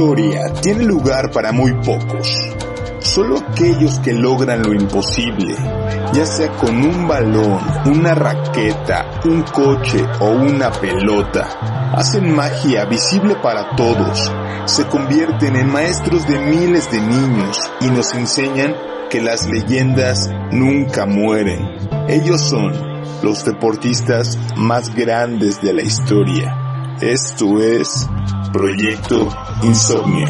historia tiene lugar para muy pocos. Solo aquellos que logran lo imposible, ya sea con un balón, una raqueta, un coche o una pelota, hacen magia visible para todos, se convierten en maestros de miles de niños y nos enseñan que las leyendas nunca mueren. Ellos son los deportistas más grandes de la historia. Esto es Proyecto Insomnio.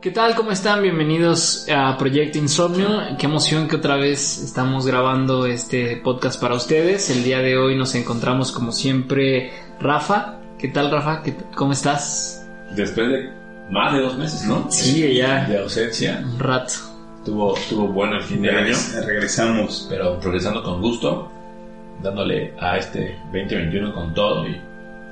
¿Qué tal? ¿Cómo están? Bienvenidos a Proyecto Insomnio. Qué emoción que otra vez estamos grabando este podcast para ustedes. El día de hoy nos encontramos como siempre Rafa. ¿Qué tal Rafa? ¿Qué- ¿Cómo estás? Después de más de dos meses, ¿no? Sí, ya. De ausencia. Un rato. Tuvo, tuvo bueno el fin de año, Regresamos. pero progresando con gusto, dándole a este 2021 con todo y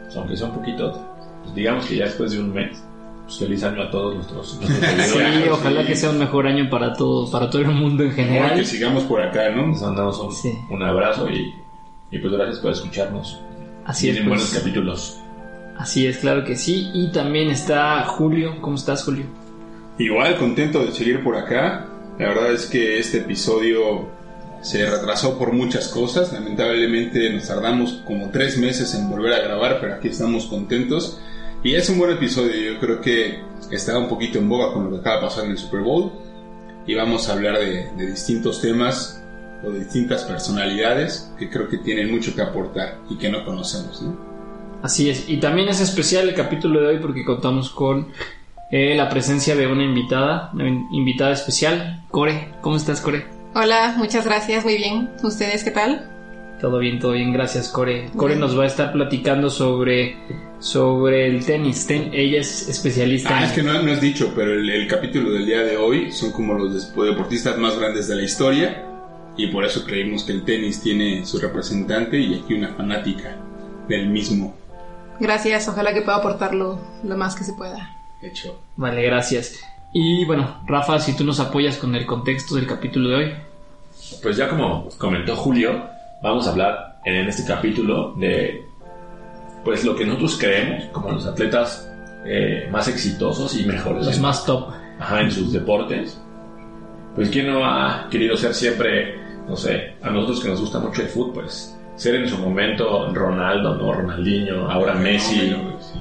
pues, aunque sea un poquito, pues, digamos que ya después de un mes, pues feliz año a todos nuestros, nuestros Sí, ojalá que sea un mejor año para todos, para todo el mundo en general. Que sigamos por acá, ¿no? Les mandamos un, Sí. un abrazo y, y pues gracias por escucharnos. Así es, Tienen pues. buenos capítulos. Así es, claro que sí. Y también está Julio. ¿Cómo estás, Julio? Igual contento de seguir por acá. La verdad es que este episodio se retrasó por muchas cosas. Lamentablemente nos tardamos como tres meses en volver a grabar, pero aquí estamos contentos. Y es un buen episodio. Yo creo que está un poquito en boga con lo que acaba de pasar en el Super Bowl. Y vamos a hablar de, de distintos temas o de distintas personalidades que creo que tienen mucho que aportar y que no conocemos, ¿no? Así es. Y también es especial el capítulo de hoy porque contamos con eh, la presencia de una invitada, una in- invitada especial. Core, ¿cómo estás, Core? Hola, muchas gracias, muy bien. ¿Ustedes qué tal? Todo bien, todo bien, gracias, Core. Core nos va a estar platicando sobre, sobre el tenis. Ten- ella es especialista Ah, en es que no, no has dicho, pero el, el capítulo del día de hoy son como los deportistas más grandes de la historia y por eso creímos que el tenis tiene su representante y aquí una fanática del mismo Gracias, ojalá que pueda aportarlo lo más que se pueda. hecho. Vale, gracias. Y bueno, Rafa, si tú nos apoyas con el contexto del capítulo de hoy. Pues ya como comentó Julio, vamos a hablar en este capítulo de pues lo que nosotros creemos como los atletas eh, más exitosos y mejores Los en, más top. ajá, en sus deportes. Pues quién no ha querido ser siempre, no sé, a nosotros que nos gusta mucho el fútbol, pues ser en su momento Ronaldo, no Ronaldinho, ahora Messi,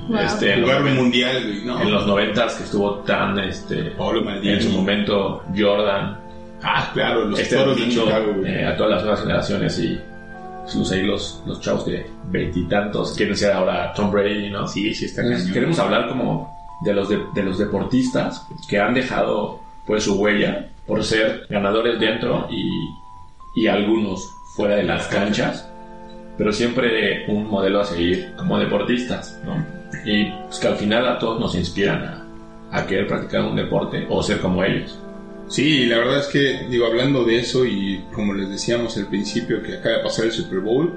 Wow. este, en los, Jugar un mundial, güey, no. en los noventas que estuvo tan, este, Pablo Maldini. en su momento Jordan, Ah, claro, los este toros de dicho, Chicago, güey. eh, a todas las nuevas generaciones y los, ahí los, los chavos de veintitantos quieren ser ahora Tom Brady, ¿no? Sí, sí está Entonces, cañón. queremos hablar como de los, de, de los deportistas que han dejado pues su huella por ser ganadores dentro y, y algunos fuera de las canchas, pero siempre un modelo a seguir como deportistas, ¿no? Y pues, que al final a todos nos inspiran a, querer practicar un deporte o ser como ellos. Sí, la verdad es que, digo, hablando de eso y como les decíamos al principio que acaba de pasar el Super Bowl,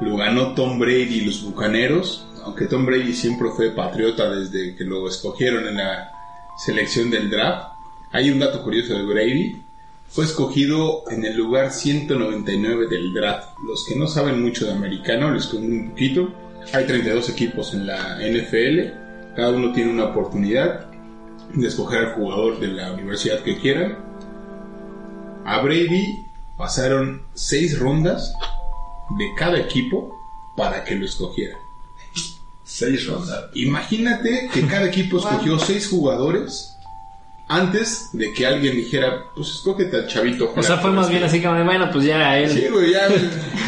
lo ganó Tom Brady y los Bucaneros, aunque Tom Brady siempre fue patriota desde que lo escogieron en la selección del draft. Hay un dato curioso de Brady, fue escogido en el lugar 199 del draft. Los que no saben mucho de americano, les cuento un poquito. Hay 32 equipos en la NFL, cada uno tiene una oportunidad de escoger al jugador de la universidad que quieran. A Brady pasaron seis rondas de cada equipo para que lo escogiera. Seis rondas. Imagínate que cada equipo escogió seis jugadores antes de que alguien dijera, pues escógete al chavito. O sea, fue más bien así como de, bueno, pues ya él. Sí, güey, ya.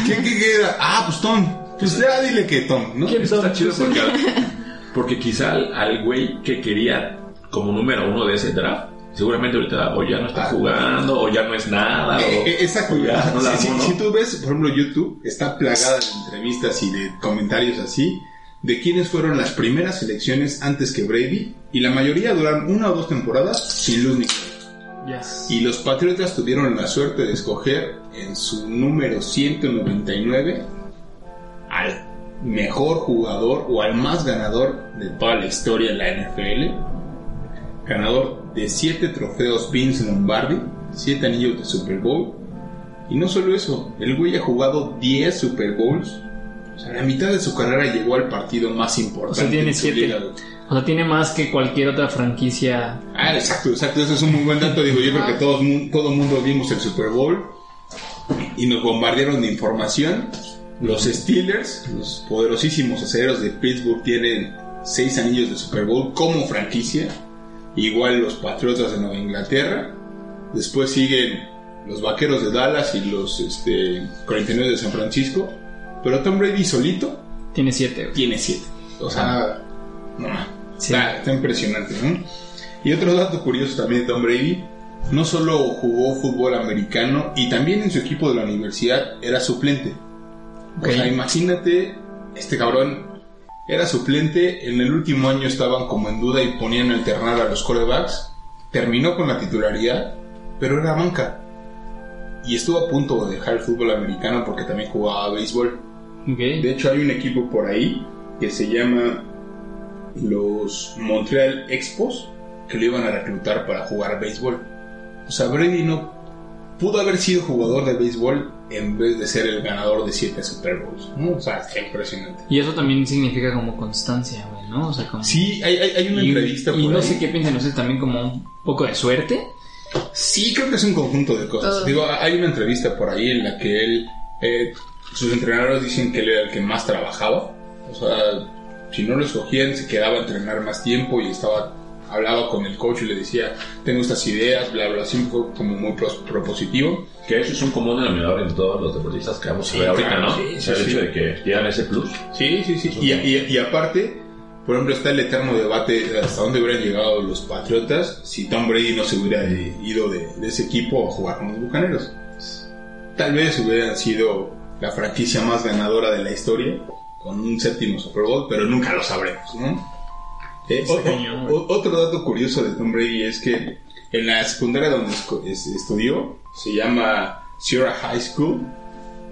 ¿Quién qué queda? Ah, pues Tom. Pues ya dile que Tom, ¿no? ¿Quién? Eso está chido porque, porque quizá al, al güey que quería como número uno de ese draft, seguramente ahorita o ya no está Ah. jugando, o ya no es nada, o, Eh, eh, Exacto. ya no la si, si tú ves, por ejemplo, YouTube, está plagada de entrevistas y de comentarios así, de quiénes fueron las primeras selecciones antes que Brady, y la mayoría duraron una o dos temporadas sin luz ni Yes. Y los Patriotas tuvieron la suerte de escoger en su número 199 al mejor jugador o al más ganador de toda la historia de la NFL. Ganador de 7 trofeos Vince Lombardi, 7 anillos de Super Bowl. Y no solo eso, el güey ha jugado 10 Super Bowls. O sea, la mitad de su carrera llegó al partido más importante. O sea, tiene en su siete. liga, güey. O sea, tiene más que cualquier otra franquicia. Ah, exacto, exacto. Eso es un muy buen dato. Digo, yo creo que todos, mu- todo mundo vimos el Super Bowl y nos bombardearon de información. Los Steelers, los poderosísimos acereros de Pittsburgh, tienen seis anillos de Super Bowl como franquicia. Igual los Patriotas de Nueva Inglaterra. Después siguen los Vaqueros de Dallas y los este, 49 de San Francisco. Pero Tom Brady solito Tiene siete. tiene siete. O sea, no, Sí. está, está impresionante, ¿no? Y otro dato curioso también de Tom Brady, no solo jugó fútbol americano y también en su equipo de la universidad era suplente. O sea, imagínate, este cabrón era suplente, en el último año estaban como en duda y ponían a alternar a los corebacks, terminó con la titularidad, pero era banca. Y estuvo a punto de dejar el fútbol americano porque también jugaba béisbol. De hecho, hay un equipo por ahí que se llama los Montreal Expos que lo iban a reclutar para jugar béisbol. O sea, Brady no pudo haber sido jugador de béisbol en vez de ser el ganador de siete Super Bowls. ¿no? O sea, está impresionante. Y eso también significa como constancia, güey, ¿no? O sea, como... Sí, hay, hay, hay una y, entrevista y por no ahí. sé qué piensan ustedes también como un poco de suerte. Sí, creo que es un conjunto de cosas. Todo. Digo, hay una entrevista por ahí en la que él, eh, sus entrenadores dicen que él era el que más trabajaba. O sea, si no lo escogían, se quedaba a entrenar más tiempo y estaba, hablaba con el coach y le decía, tengo estas ideas, bla, bla, así como muy propositivo. Que eso es un común denominador en todos los deportistas que vamos a Sí, ver ahorita, claro, ¿no? sí, sí, el sí. hecho de que llegan ese plus. Sí, sí, sí. Y, y- y aparte, por ejemplo, está el eterno debate de hasta dónde hubieran llegado los Patriotas si Tom Brady no se hubiera ido de, de ese equipo a jugar con los Bucaneros. Tal vez hubieran sido la franquicia más ganadora de la historia, con un séptimo Super Bowl, pero nunca lo sabremos, ¿no? Eh, o- cañón, o- otro dato curioso de Tom Brady es que en la secundaria donde estudió, se llama Sierra High School,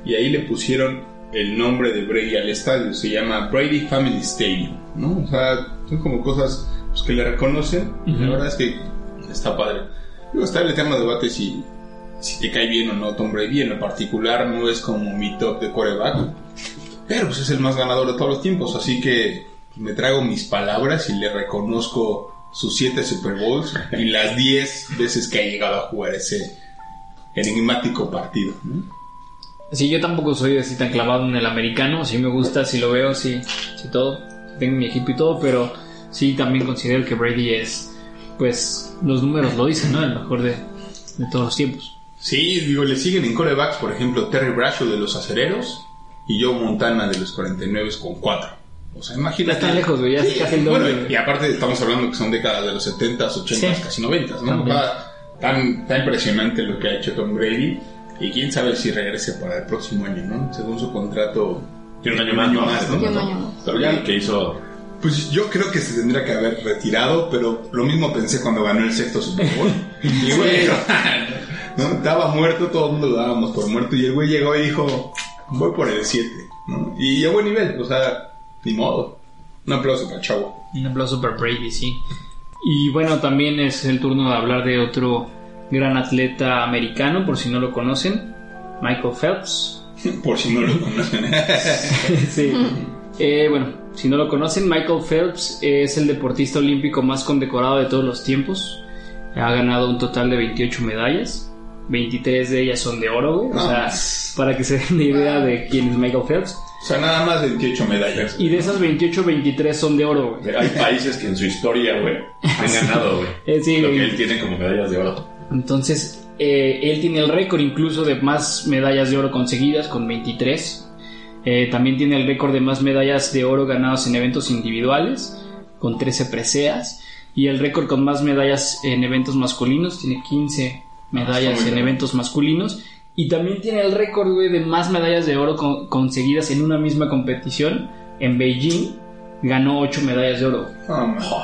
y ahí le pusieron el nombre de Brady al estadio, se llama Brady Family Stadium, ¿no? O sea, son como cosas pues, que le reconocen, y la Ujú. verdad es que está padre. Luego está el eterno debate si, si te cae bien o no Tom Brady, en lo particular no es como mi top de quarterback, pero pues es el más ganador de todos los tiempos, así que me trago mis palabras y le reconozco sus siete Super Bowls y las 10 veces que ha llegado a jugar ese enigmático partido. Sí, yo tampoco soy así tan clavado en el americano. Sí me gusta, sí lo veo, sí, sí todo. Tengo mi equipo y todo, pero sí también considero que Brady es, pues, los números lo dicen, ¿no? El mejor de, de todos los tiempos. Sí, digo, le siguen en corebacks, por ejemplo, Terry Bradshaw de los Acereros y Joe Montana de los 49 con 4. O sea, imagínate. están lejos, güey, ya es casi el Bueno, doble. y aparte estamos hablando que son décadas de los 70s, 80s, Sí. casi 90s, ¿no? Está tan, tan impresionante lo que ha hecho Tom Brady y quién sabe si regrese para el próximo año, ¿no? Según su contrato. Tiene un año más, ¿no? ¿no? Y un año más. Pero ya que hizo Pues yo creo que se tendría que haber retirado, pero lo mismo pensé cuando ganó el sexto Super Bowl. y güey, ¿no? estaba muerto, todo el mundo lo dábamos por muerto. Y el güey llegó y dijo, voy por el 7. ¿no? Y a buen nivel, o sea, ni modo. Un aplauso para chavo. Un aplauso para Brady, sí. Y bueno, también es el turno de hablar de otro gran atleta americano, por si no lo conocen, Michael Phelps. Por si no lo conocen. sí. Eh, bueno, si no lo conocen, Michael Phelps es el deportista olímpico más condecorado de todos los tiempos. Ha ganado un total de 28 medallas. 23 de ellas son de oro, güey. O sea, Ah. para que se den una idea de quién es Michael Phelps. O sea, nada más 28 medallas. Y de esas 28, 23 son de oro, güey. Hay países que en su historia, güey, han ganado, güey. Eh, sí, lo que él tiene como medallas de oro. Entonces, eh, él tiene el récord incluso de más medallas de oro conseguidas con 23. Eh, también tiene el récord de más medallas de oro ganadas en eventos individuales con 13 preseas. Y el récord con más medallas en eventos masculinos tiene 15 medallas muy en eventos masculinos. Y también tiene el récord, güey, de más medallas de oro con- conseguidas en una misma competición. En Beijing ganó 8 medallas de oro.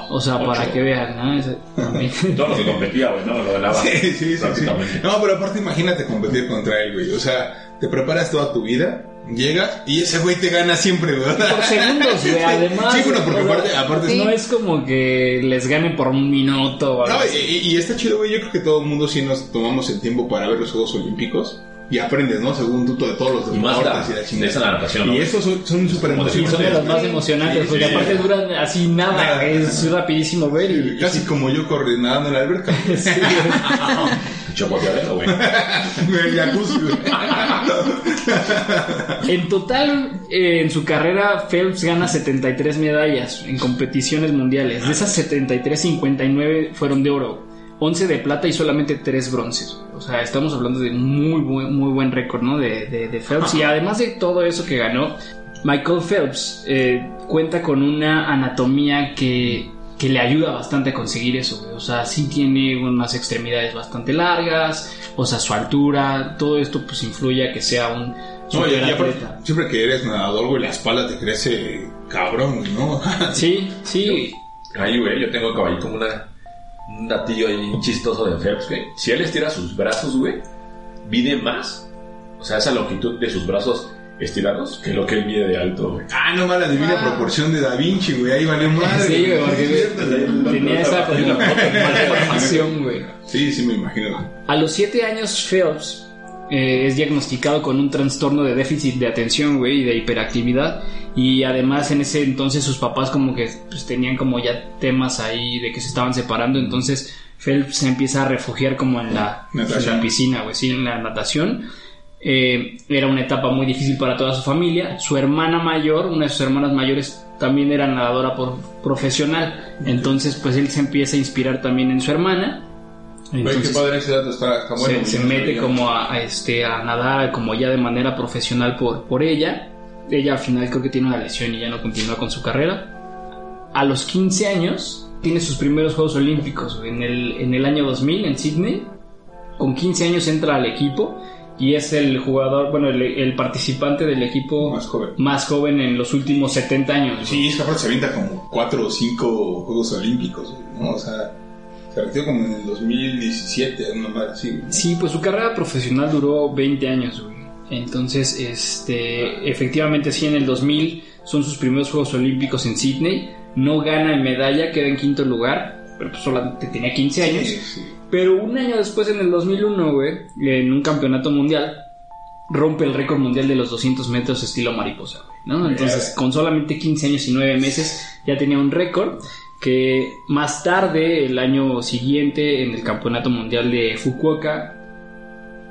O sea, para que vean, ¿no? Ese-. Todo lo que competía, güey, ¿no? Lo ganaba. Sí, sí, sí, sí. prácticamente. No, pero aparte imagínate competir contra él, güey. O sea, te preparas toda tu vida, llegas y ese güey te gana siempre, güey. por segundos, güey. Además, Sí, bueno, porque aparte, aparte no es como que les ganen por un minuto o algo No, así. y, y está chido, güey. Yo creo que todo el mundo sí nos tomamos el tiempo para ver los Juegos Olímpicos y aprendes, ¿no? Según tú, de todos los Y más deportes la- y la chingada. esa natación, ¿no? Y esos son súper Y son de emocionantes. los más emocionantes, Sí, porque sí. aparte duran así nada, Nada. es rapidísimo ver. Y, Casi como yo corriendo en la alberca. Sí, Chocoteadero, güey. El jacuzzi, güey. En total, eh, en su carrera, Phelps gana 73 medallas en competiciones mundiales. De esas 73, 59 fueron de oro, 11 de plata y solamente 3 bronces. O sea, estamos hablando de muy buen, muy buen récord, ¿no? De, de- de Phelps. Y además de todo eso que ganó, Michael Phelps eh, cuenta con una anatomía que, que le ayuda bastante a conseguir eso. güey. O sea, sí tiene unas extremidades bastante largas, o sea, su altura, todo esto pues influye a que sea un No, y- y aparte, superatleta. siempre que eres nadador, güey, la espalda te crece cabrón, ¿no? Sí, sí. Ahí, güey, yo tengo ahí como una, un datillo ahí chistoso de Phelps, güey. Si él estira sus brazos, güey, mide más. O sea, esa longitud de sus brazos estirados que lo que él mide de alto, güey. Ah, no mala divina Ah. proporción de Da Vinci, güey. Ahí valió madre. Sí, güey, porque tenía esa como malformación, güey. Sí, sí, me imagino. A los 7 años, Phelps eh, es diagnosticado con un trastorno de déficit de atención, güey, y de hiperactividad. Y además en ese entonces sus papás como que pues, tenían como ya temas ahí de que se estaban separando. Entonces Phelps se empieza a refugiar como en la, en Natación. la piscina, güey, sí, en la natación. Eh, era una etapa muy difícil para toda su familia. Su hermana mayor, una de sus hermanas mayores, también era nadadora por- profesional. Entonces, pues él se empieza a inspirar también en su hermana. Güey, qué Entonces, padre ese dato, está, está bueno. se, mete como a, a, este a nadar como ya de manera profesional por, por ella. Ella al final creo que tiene una lesión y ya no continúa con su carrera. A los 15 años tiene sus primeros Juegos Olímpicos en el, en el año 2000 en Sydney. Con 15 años entra al equipo y es el jugador, bueno, el, el participante del equipo Más joven. más joven en los últimos 70 años. Sí, es que aparte se avienta como 4 o 5 Juegos Olímpicos, ¿no? O sea, se metió como en el 2017, una madre así, güey. Sí, pues su carrera profesional duró 20 años, güey. Entonces, este, efectivamente sí, en el 2000 son sus primeros Juegos Olímpicos en Sydney. No gana en medalla, queda en quinto lugar, pero pues solamente tenía 15 años. Sí, sí. Pero un año después, en el 2001, güey, en un campeonato mundial, rompe el récord mundial de los 200 metros estilo mariposa, güey, ¿no? Entonces, con solamente 15 años y 9 meses, ya tenía un récord que más tarde, el año siguiente, en el campeonato mundial de Fukuoka,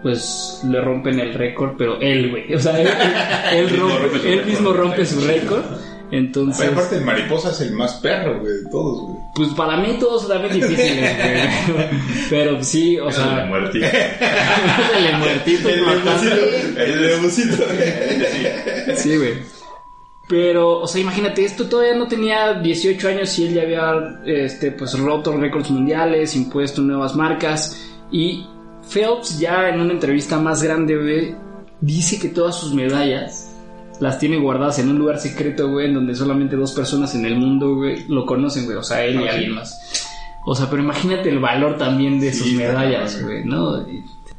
pues le rompen el récord, pero él, güey, o sea, él, él- él mismo rompe- su él récord. mismo rompe su récord. Entonces, Pero aparte el mariposa es el más perro, güey, de todos, güey. Pues para mí todos también difíciles, güey. Pero sí, o El sea, muertito. el muertito matando. El leoncito. Sí, güey. Pero, o sea, imagínate, esto todavía no tenía 18 años y él ya había, este, pues, roto récords mundiales, impuesto nuevas marcas. Y Phelps ya en una entrevista más grande, güey, dice que todas sus medallas las tiene guardadas en un lugar secreto, güey, en donde solamente dos personas en el mundo, güey, lo conocen, güey, o sea, él y alguien más. O sea, pero imagínate el valor también de sus medallas, güey, ¿no?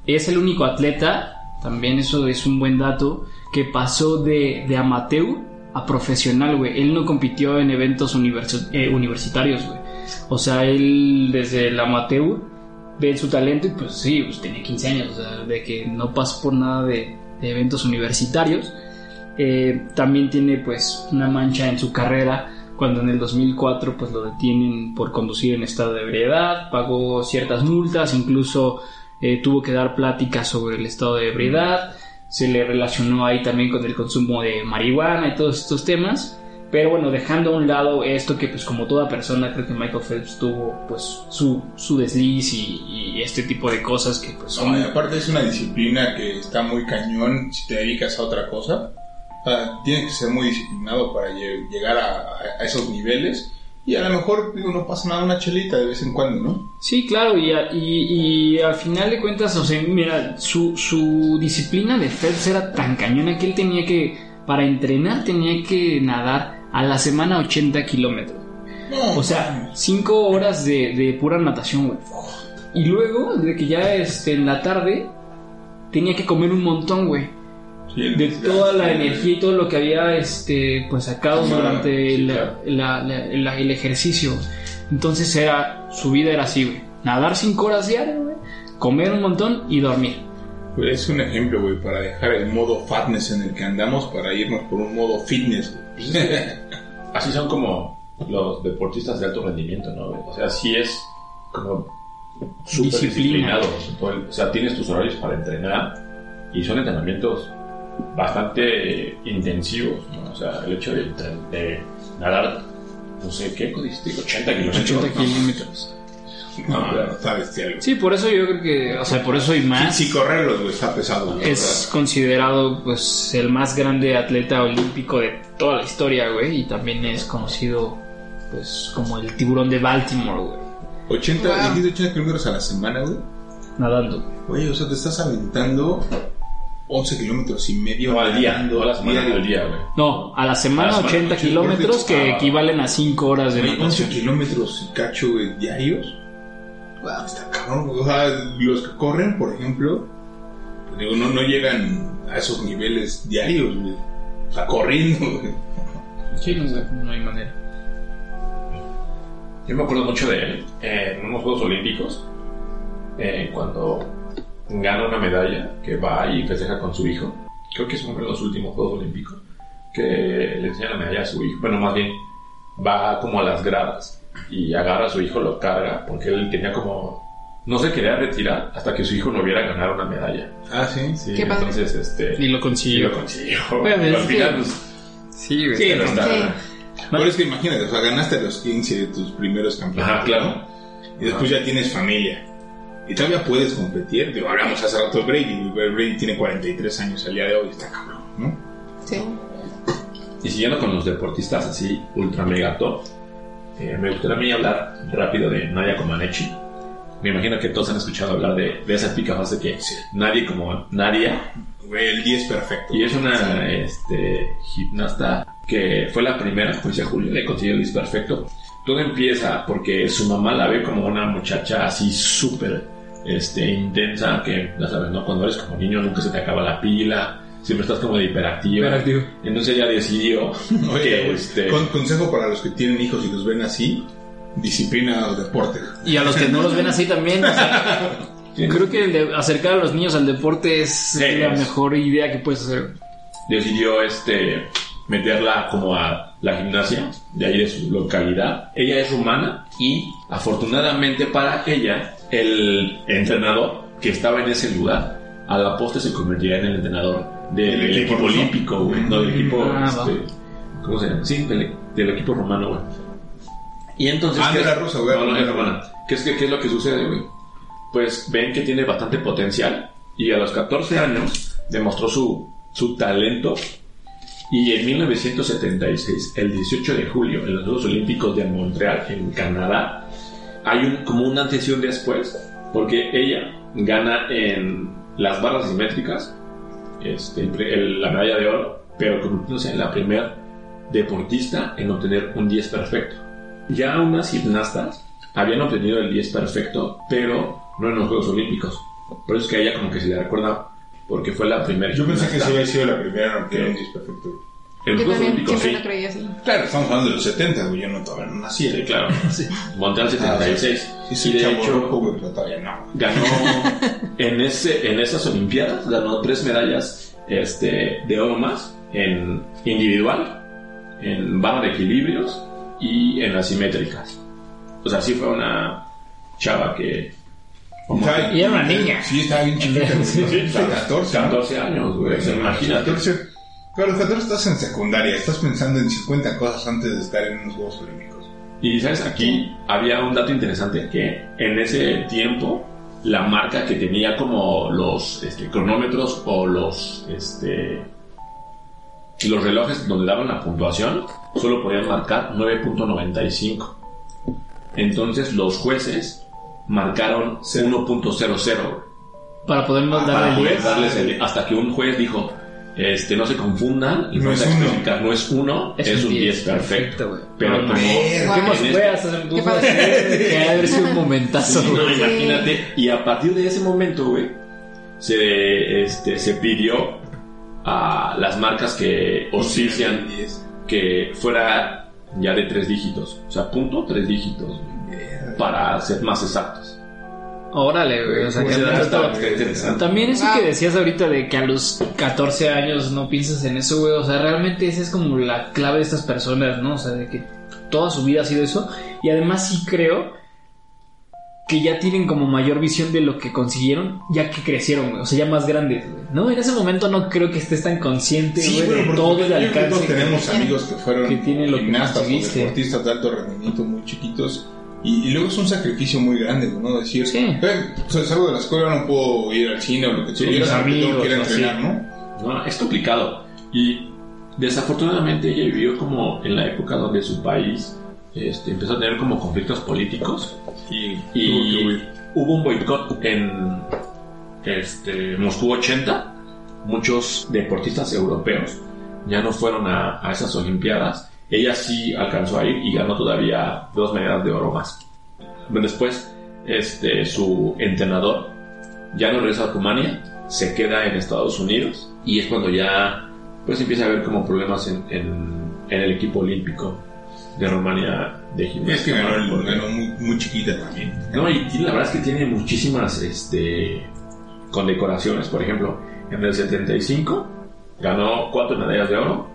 Es el único atleta, también eso es un buen dato, que pasó de, de amateur a profesional, güey. Él no compitió en eventos universi- eh, universitarios, güey. O sea, él desde el amateur ve su talento y pues sí, pues tenía 15 años, o sea, de que no pasó por nada de, de eventos universitarios. Eh, también tiene pues una mancha en su carrera cuando en el 2004 pues lo detienen por conducir en estado de ebriedad, pagó ciertas multas, incluso eh, tuvo que dar pláticas sobre el estado de ebriedad, se le relacionó ahí también con el consumo de marihuana y todos estos temas. Pero bueno, dejando a un lado esto que pues como toda persona creo que Michael Phelps tuvo pues su, su desliz y, y este tipo de cosas que pues son... Y aparte es una disciplina que está muy cañón si te dedicas a otra cosa. O sea, tienes que ser muy disciplinado para lle- llegar a, a- a esos niveles. Y a lo mejor digo, no pasa nada, una chelita de vez en cuando, ¿no? Sí, claro, y, a- y, y al final de cuentas, o sea, mira, su, su disciplina de Phelps era tan cañona que él tenía que, para entrenar, tenía que nadar a la semana 80 kilómetros. No, O sea, 5 horas de, de pura natación, güey. Y luego, de que ya este, en la tarde, tenía que comer un montón, güey. Sí, De toda la energía y todo lo que había este, pues, sacado Sí, durante sí, la- claro. la- la- la- el ejercicio. Entonces era, su vida era así, güey. Nadar 5 horas diarias, güey. Comer un montón y dormir. Pues es un ejemplo, güey, para dejar el modo fatness en el que andamos para irnos por un modo fitness, güey. Así son como los deportistas de alto rendimiento, ¿no? güey? O sea, sí es como súper Disciplina. disciplinado. O sea, tienes tus horarios para entrenar y son entrenamientos bastante intensivos, ¿no? O sea, el hecho de, de nadar, no sé, ¿qué dijiste? 80 kilómetros. 80 ¿no? kilómetros. No, no, está bestial, güey. Sí, por eso yo creo que, o sea, por eso y más. Si correrlos, güey, está pesado, güey. es considerado pues el más grande atleta olímpico de toda la historia, güey, y también es conocido pues como el tiburón de Baltimore, güey, 80, Wow. dijiste 80 kilómetros a la semana, güey. nadando. Oye, o sea, te estás aventando 11 kilómetros y medio. No, al día, no a la semana, diario. al día, güey. No, a la semana A la semana, 80 sí, kilómetros porque- que ah. equivalen a 5 horas de Oye, 11 natación. kilómetros y cacho, güey, diarios. Wow. Está cabrón. O sea, los que corren, por ejemplo, pues, digo, no, no llegan a esos niveles diarios, güey. O sea, corriendo, güey. Sí, no, sé, no hay manera. Yo me acuerdo mucho de él eh, en unos Juegos Olímpicos, eh, cuando gana una medalla, que va y festeja con su hijo. Creo que es uno de los últimos Juegos Olímpicos, que le enseña la medalla a su hijo. Bueno, más bien, va como a las gradas y agarra a su hijo, lo carga, porque él tenía como... No se quería retirar hasta que su hijo no viera ganar una medalla. Ah, sí. Sí, Qué padre. entonces, este... Y lo y consiguió. lo consiguió. Bueno, al que- final, pues, Sí, güey. Sí, pero no, está- Sí. Pero es que imagínate, o sea, ganaste a los 15 de tus primeros campeonatos. Ajá, claro. ¿no? Y después ya tienes familia. Y todavía puedes competir. Digo, hablamos hace rato de Brady. Brady tiene 43 años al día de hoy. Está cabrón, ¿no? Sí. Y siguiendo con los deportistas así, ultra mega top, eh, me gustaría a mí hablar rápido de Nadia Comaneci. Me imagino que todos han escuchado hablar de, de esa pica frase que nadie como Nadia. El 10 perfecto. Y es una este, gimnasta que fue la primera, como decía Julio, le consiguió el 10 perfecto. Todo empieza porque su mamá la ve como una muchacha así súper este, intensa, que ya sabes, ¿no? Cuando eres como niño nunca se te acaba la pila, siempre estás como de hiperactiva. Hiperactivo. Entonces ella decidió Oye, que este, con- consejo para los que tienen hijos y los ven así: disciplina o deporte. Y a los que no los ven así también, o sea, creo que el de acercar a los niños al deporte es Sí, la es. mejor idea que puedes hacer. decidió este meterla como a la gimnasia de ahí de su localidad. Ella es rumana y afortunadamente para ella el entrenador que estaba en ese lugar a la postre se convertirá en el entrenador del ¿Del equipo equipo olímpico, güey, no del equipo Ah, este, ¿cómo se llama? Sí, del, del equipo romano, güey. Y entonces Ah, ¿qué- no era rusa, güey, No, no, era es romana. ¿Qué es, que, ¿Qué es lo que sucede, güey? Pues ven que tiene bastante potencial y a los 14 años demostró su, su talento y en 1976, el 18 de julio, en los Juegos Olímpicos de Montreal, en Canadá, hay un, como un antes y un después, porque ella gana en las barras simétricas este, el la medalla de oro, pero convirtiéndose en la primera deportista en obtener un 10 perfecto. Ya unas gimnastas habían obtenido el 10 perfecto, pero no en los Juegos Olímpicos. Por eso es que a ella como que se le recuerda porque fue la primera Yo pensé que sí había sido la primera en tener un 10 perfecto. En los Yo también Olímpicos siempre sí. lo creí así. Claro, estamos hablando de los 70, güey. Yo no todavía no nací. Sí, claro. Montreal 76. Sí, y sí, de chavo hecho, rojo, güey, pero todavía no. ganó en ese en esas olimpiadas ganó tres medallas este de oro más en individual en barra de equilibrios y en asimétricas o sea sí fue una chava que Y era una niña. Sí, estaba bien chiquita. Sí, ¿no? Sí, De 14. ¿no? 14 años, güey. imagínate. 14. Claro, 14 estás en secundaria, estás pensando en 50 cosas antes de estar en unos Juegos Olímpicos. Y sabes, aquí había un dato interesante que en ese tiempo la marca que tenía como los este, cronómetros o los este los relojes donde daban la puntuación solo podían marcar 9.95. Entonces los jueces marcaron 1.00 Para podernos Ah, para poder 10. darles el- hasta que un juez dijo este no se confundan y No es a uno. no es uno es, un 10 perfecto güey. pero No, como este- Qué que haber sido un momentazo, Sí, no, imagínate. Y a partir de ese momento, güey, se, este, se pidió a las marcas que ofician que fuera ya de tres dígitos. O sea, punto tres dígitos. güey, Para ser más exactos. Órale, güey. O sea, que dato neta- está interesante. También eso que decías ahorita de que a los 14 años no piensas en eso, güey. O sea, realmente esa es como la clave de estas personas, ¿no? O sea, de que toda su vida ha sido eso. Y además sí creo que ya tienen como mayor visión de lo que consiguieron, ya que crecieron, güey. O sea, ya más grandes, güey. No, en ese momento no creo que estés tan consciente, Sí, güey, bueno, de todo el que alcance. todos que- tenemos amigos que fueron que tienen lo que gimnastas o conseguiste. deportistas de alto rendimiento muy chiquitos y, y luego es un sacrificio muy grande, ¿no? Decir, Sí. "Eh, salgo de la escuela, no puedo ir al cine o lo que Sí, mis porque tengo que ir a entrenar, ¿no? No, es complicado. Y desafortunadamente ella vivió como en la época donde su país este, empezó a tener como conflictos políticos. Y, y hubo un boicot en este, Moscú 80. Muchos deportistas europeos ya no fueron a, a esas Olimpiadas. Ella sí alcanzó a ir y ganó todavía dos medallas de oro más. Después, este, su entrenador ya no regresa a Rumania, se queda en Estados Unidos y es cuando ya pues empieza a haber como problemas en, en- en el equipo olímpico de Rumania de es que gimnasia. ganó, el- Porque- ganó muy, muy chiquita también. no, y la verdad es que tiene muchísimas este, condecoraciones. Por ejemplo, en el 75 ganó cuatro medallas de oro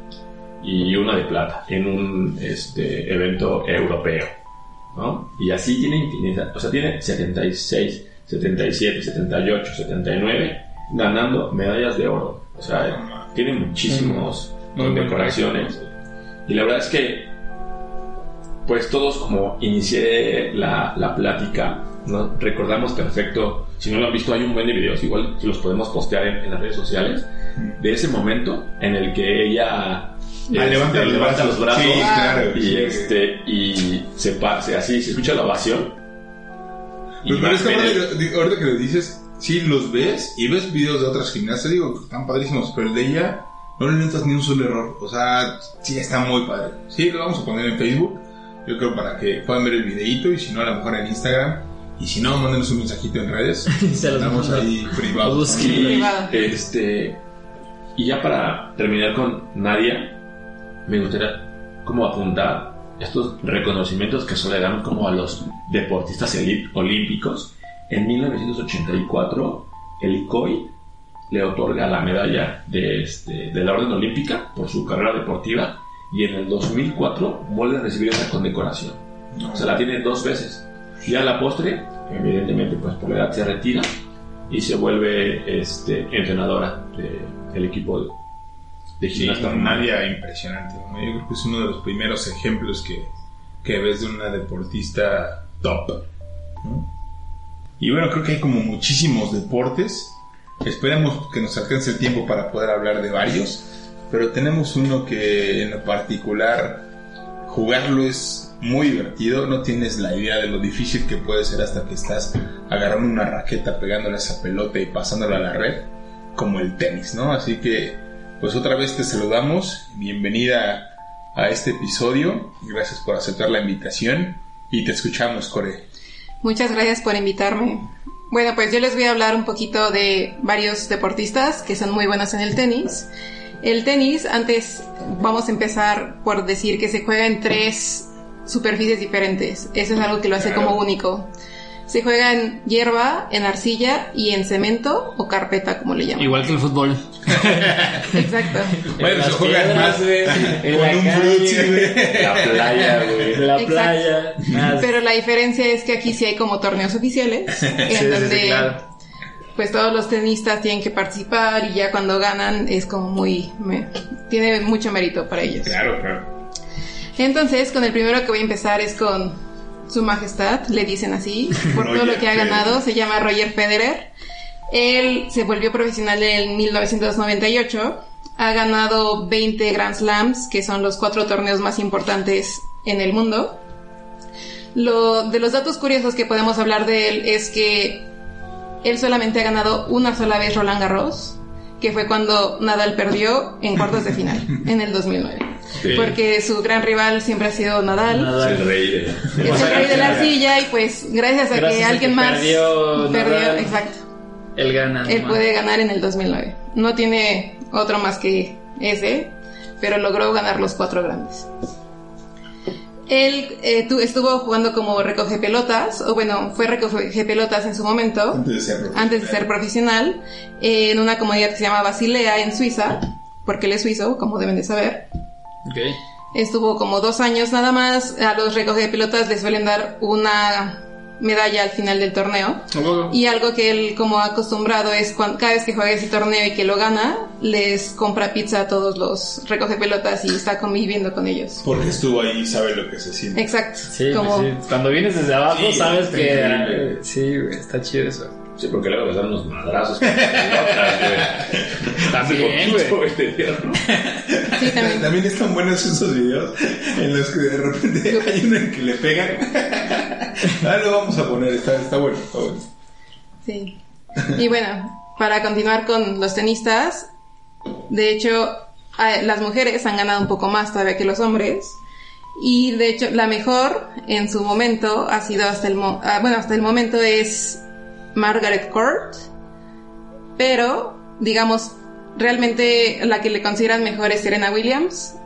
y una de plata en un este, evento europeo. ¿no? Y así tiene infinidad. O sea, tiene 76, 77, 78, 79 ganando medallas de oro. O sea, tiene muchísimos buen condecoraciones. Y la verdad es que pues todos como inicié la, la plática, ¿no? recordamos perfecto, si no lo han visto hay un buen de videos, igual los podemos postear en, en las redes sociales, de ese momento en el que ella Ah, levanta los brazos. los brazos Sí, claro, y, sí. este, y se pase así, se escucha la ovación. Y Pero, es que ahorita que, lo dices, sí los ves y ves videos de otras gimnastas, digo, que están padrísimos, pero el de ella no le notas ni un solo error. O sea, sí está muy padre. Sí, lo vamos a poner en Facebook, yo creo para que puedan ver el videito y si no, a lo mejor en Instagram. Y si no, mándenos un mensajito en redes. Se los Estamos mando. ahí privados. Este, y ya para terminar con Nadia, me gustaría como apuntar estos reconocimientos que se le dan como a los deportistas olímpicos. En 1984, el COI le otorga la medalla de, este, de la Orden Olímpica por su carrera deportiva y en el 2004 vuelve a recibir esa condecoración. O sea, la tiene dos veces. Y a la postre, evidentemente, pues por la edad se retira y se vuelve este, entrenadora de- del equipo de, de Sí, gimnasta. Nadia impresionante. ¿no? Yo creo que es uno de los primeros ejemplos que, que ves de una deportista top. ¿no? Y bueno, creo que hay como muchísimos deportes. Esperemos que nos alcance el tiempo para poder hablar de varios. Pero tenemos uno que en lo particular jugarlo es muy divertido. No tienes la idea de lo difícil que puede ser hasta que estás agarrando una raqueta, pegándole a esa pelota y pasándola a la red. Como el tenis, ¿no? Así que pues otra vez te saludamos, bienvenida a este episodio, gracias por aceptar la invitación y te escuchamos, Core. Muchas gracias por invitarme. Bueno, pues yo les voy a hablar un poquito de varios deportistas que son muy buenos en el tenis. El tenis, antes vamos a empezar por decir que se juega en tres superficies diferentes. Eso es algo que lo hace Claro. como único. Se juega en hierba, en arcilla y en cemento o carpeta, como le llaman. Igual que el fútbol. Exacto. Bueno, En se piedras, más güey, en con un calle, frutzi, güey. La playa, güey. La Exacto. playa. Pero la diferencia es que aquí sí hay como torneos oficiales, en Sí, donde claro. pues todos los tenistas tienen que participar y ya cuando ganan es como muy... me- tiene mucho mérito para ellos. Claro, claro. Entonces, con el primero que voy a empezar es con Su Majestad, le dicen así, por todo lo que ha ganado, se llama Roger Federer. Él se volvió profesional en 1998, ha ganado 20 Grand Slams, que son los cuatro torneos más importantes en el mundo. Lo, de los datos curiosos que podemos hablar de él es que él solamente ha ganado una sola vez Roland Garros, que fue cuando Nadal perdió en cuartos de final, en el 2009. Sí. Porque su gran rival siempre ha sido Nadal. Nada. Es el rey de... Es el rey de la arcilla y pues gracias a Gracias que a alguien que más perdió Nadal. exacto. Él gana. Él nomás. puede ganar en el 2009. No tiene otro más que ese, pero logró ganar los cuatro grandes. Él eh, tu- estuvo jugando como recoge pelotas, o bueno, fue recoge pelotas en su momento, Antes de ser profesional. de ser profesional, eh, en una comunidad que se llama Basilea en Suiza, porque él es suizo, como deben de saber. Estuvo como dos años nada más. A los recoge pelotas les suelen dar una medalla al final del torneo. Y algo que él como ha acostumbrado es cuando, cada vez que juega ese torneo y que lo gana, les compra pizza a todos los recoge pelotas y está conviviendo con ellos. Porque estuvo ahí y sabe lo que se siente. Exacto. Sí, como sí. Cuando vienes desde abajo, Sí, sabes que. increíble. eh, Sí, está chido eso. Sí, porque luego les dan unos madrazos. También, güey. sí, también. También están buenos esos videos en los que de repente hay uno en que le pegan. Ah, lo vamos a poner, está, está bueno. Está bueno. Sí. Y bueno, para continuar con los tenistas, de hecho, las mujeres han ganado un poco más todavía que los hombres. Y de hecho, la mejor en su momento ha sido hasta el, mo- ah, bueno, hasta el momento es Margaret Court. Pero, digamos, realmente la que le consideran mejor es Serena Williams.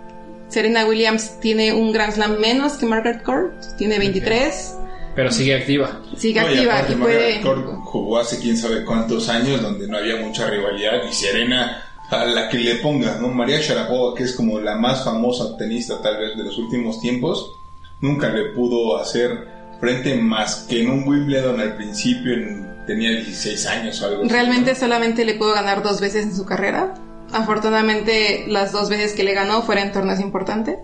Serena Williams tiene un Grand Slam menos que Margaret Court, tiene 23. Pero sigue activa. Sigue No, y activa aparte, y puede... Margaret Court jugó hace quién sabe cuántos años donde no había mucha rivalidad y Serena a la que le pongas, ¿no? María Sharapova, que es como la más famosa tenista tal vez de los últimos tiempos, nunca le pudo hacer más que en un Wimbledon al principio, en- tenía 16 años o algo así, Realmente solamente le pudo ganar dos veces en su carrera. Afortunadamente, las dos veces que le ganó fueron en torneos importantes.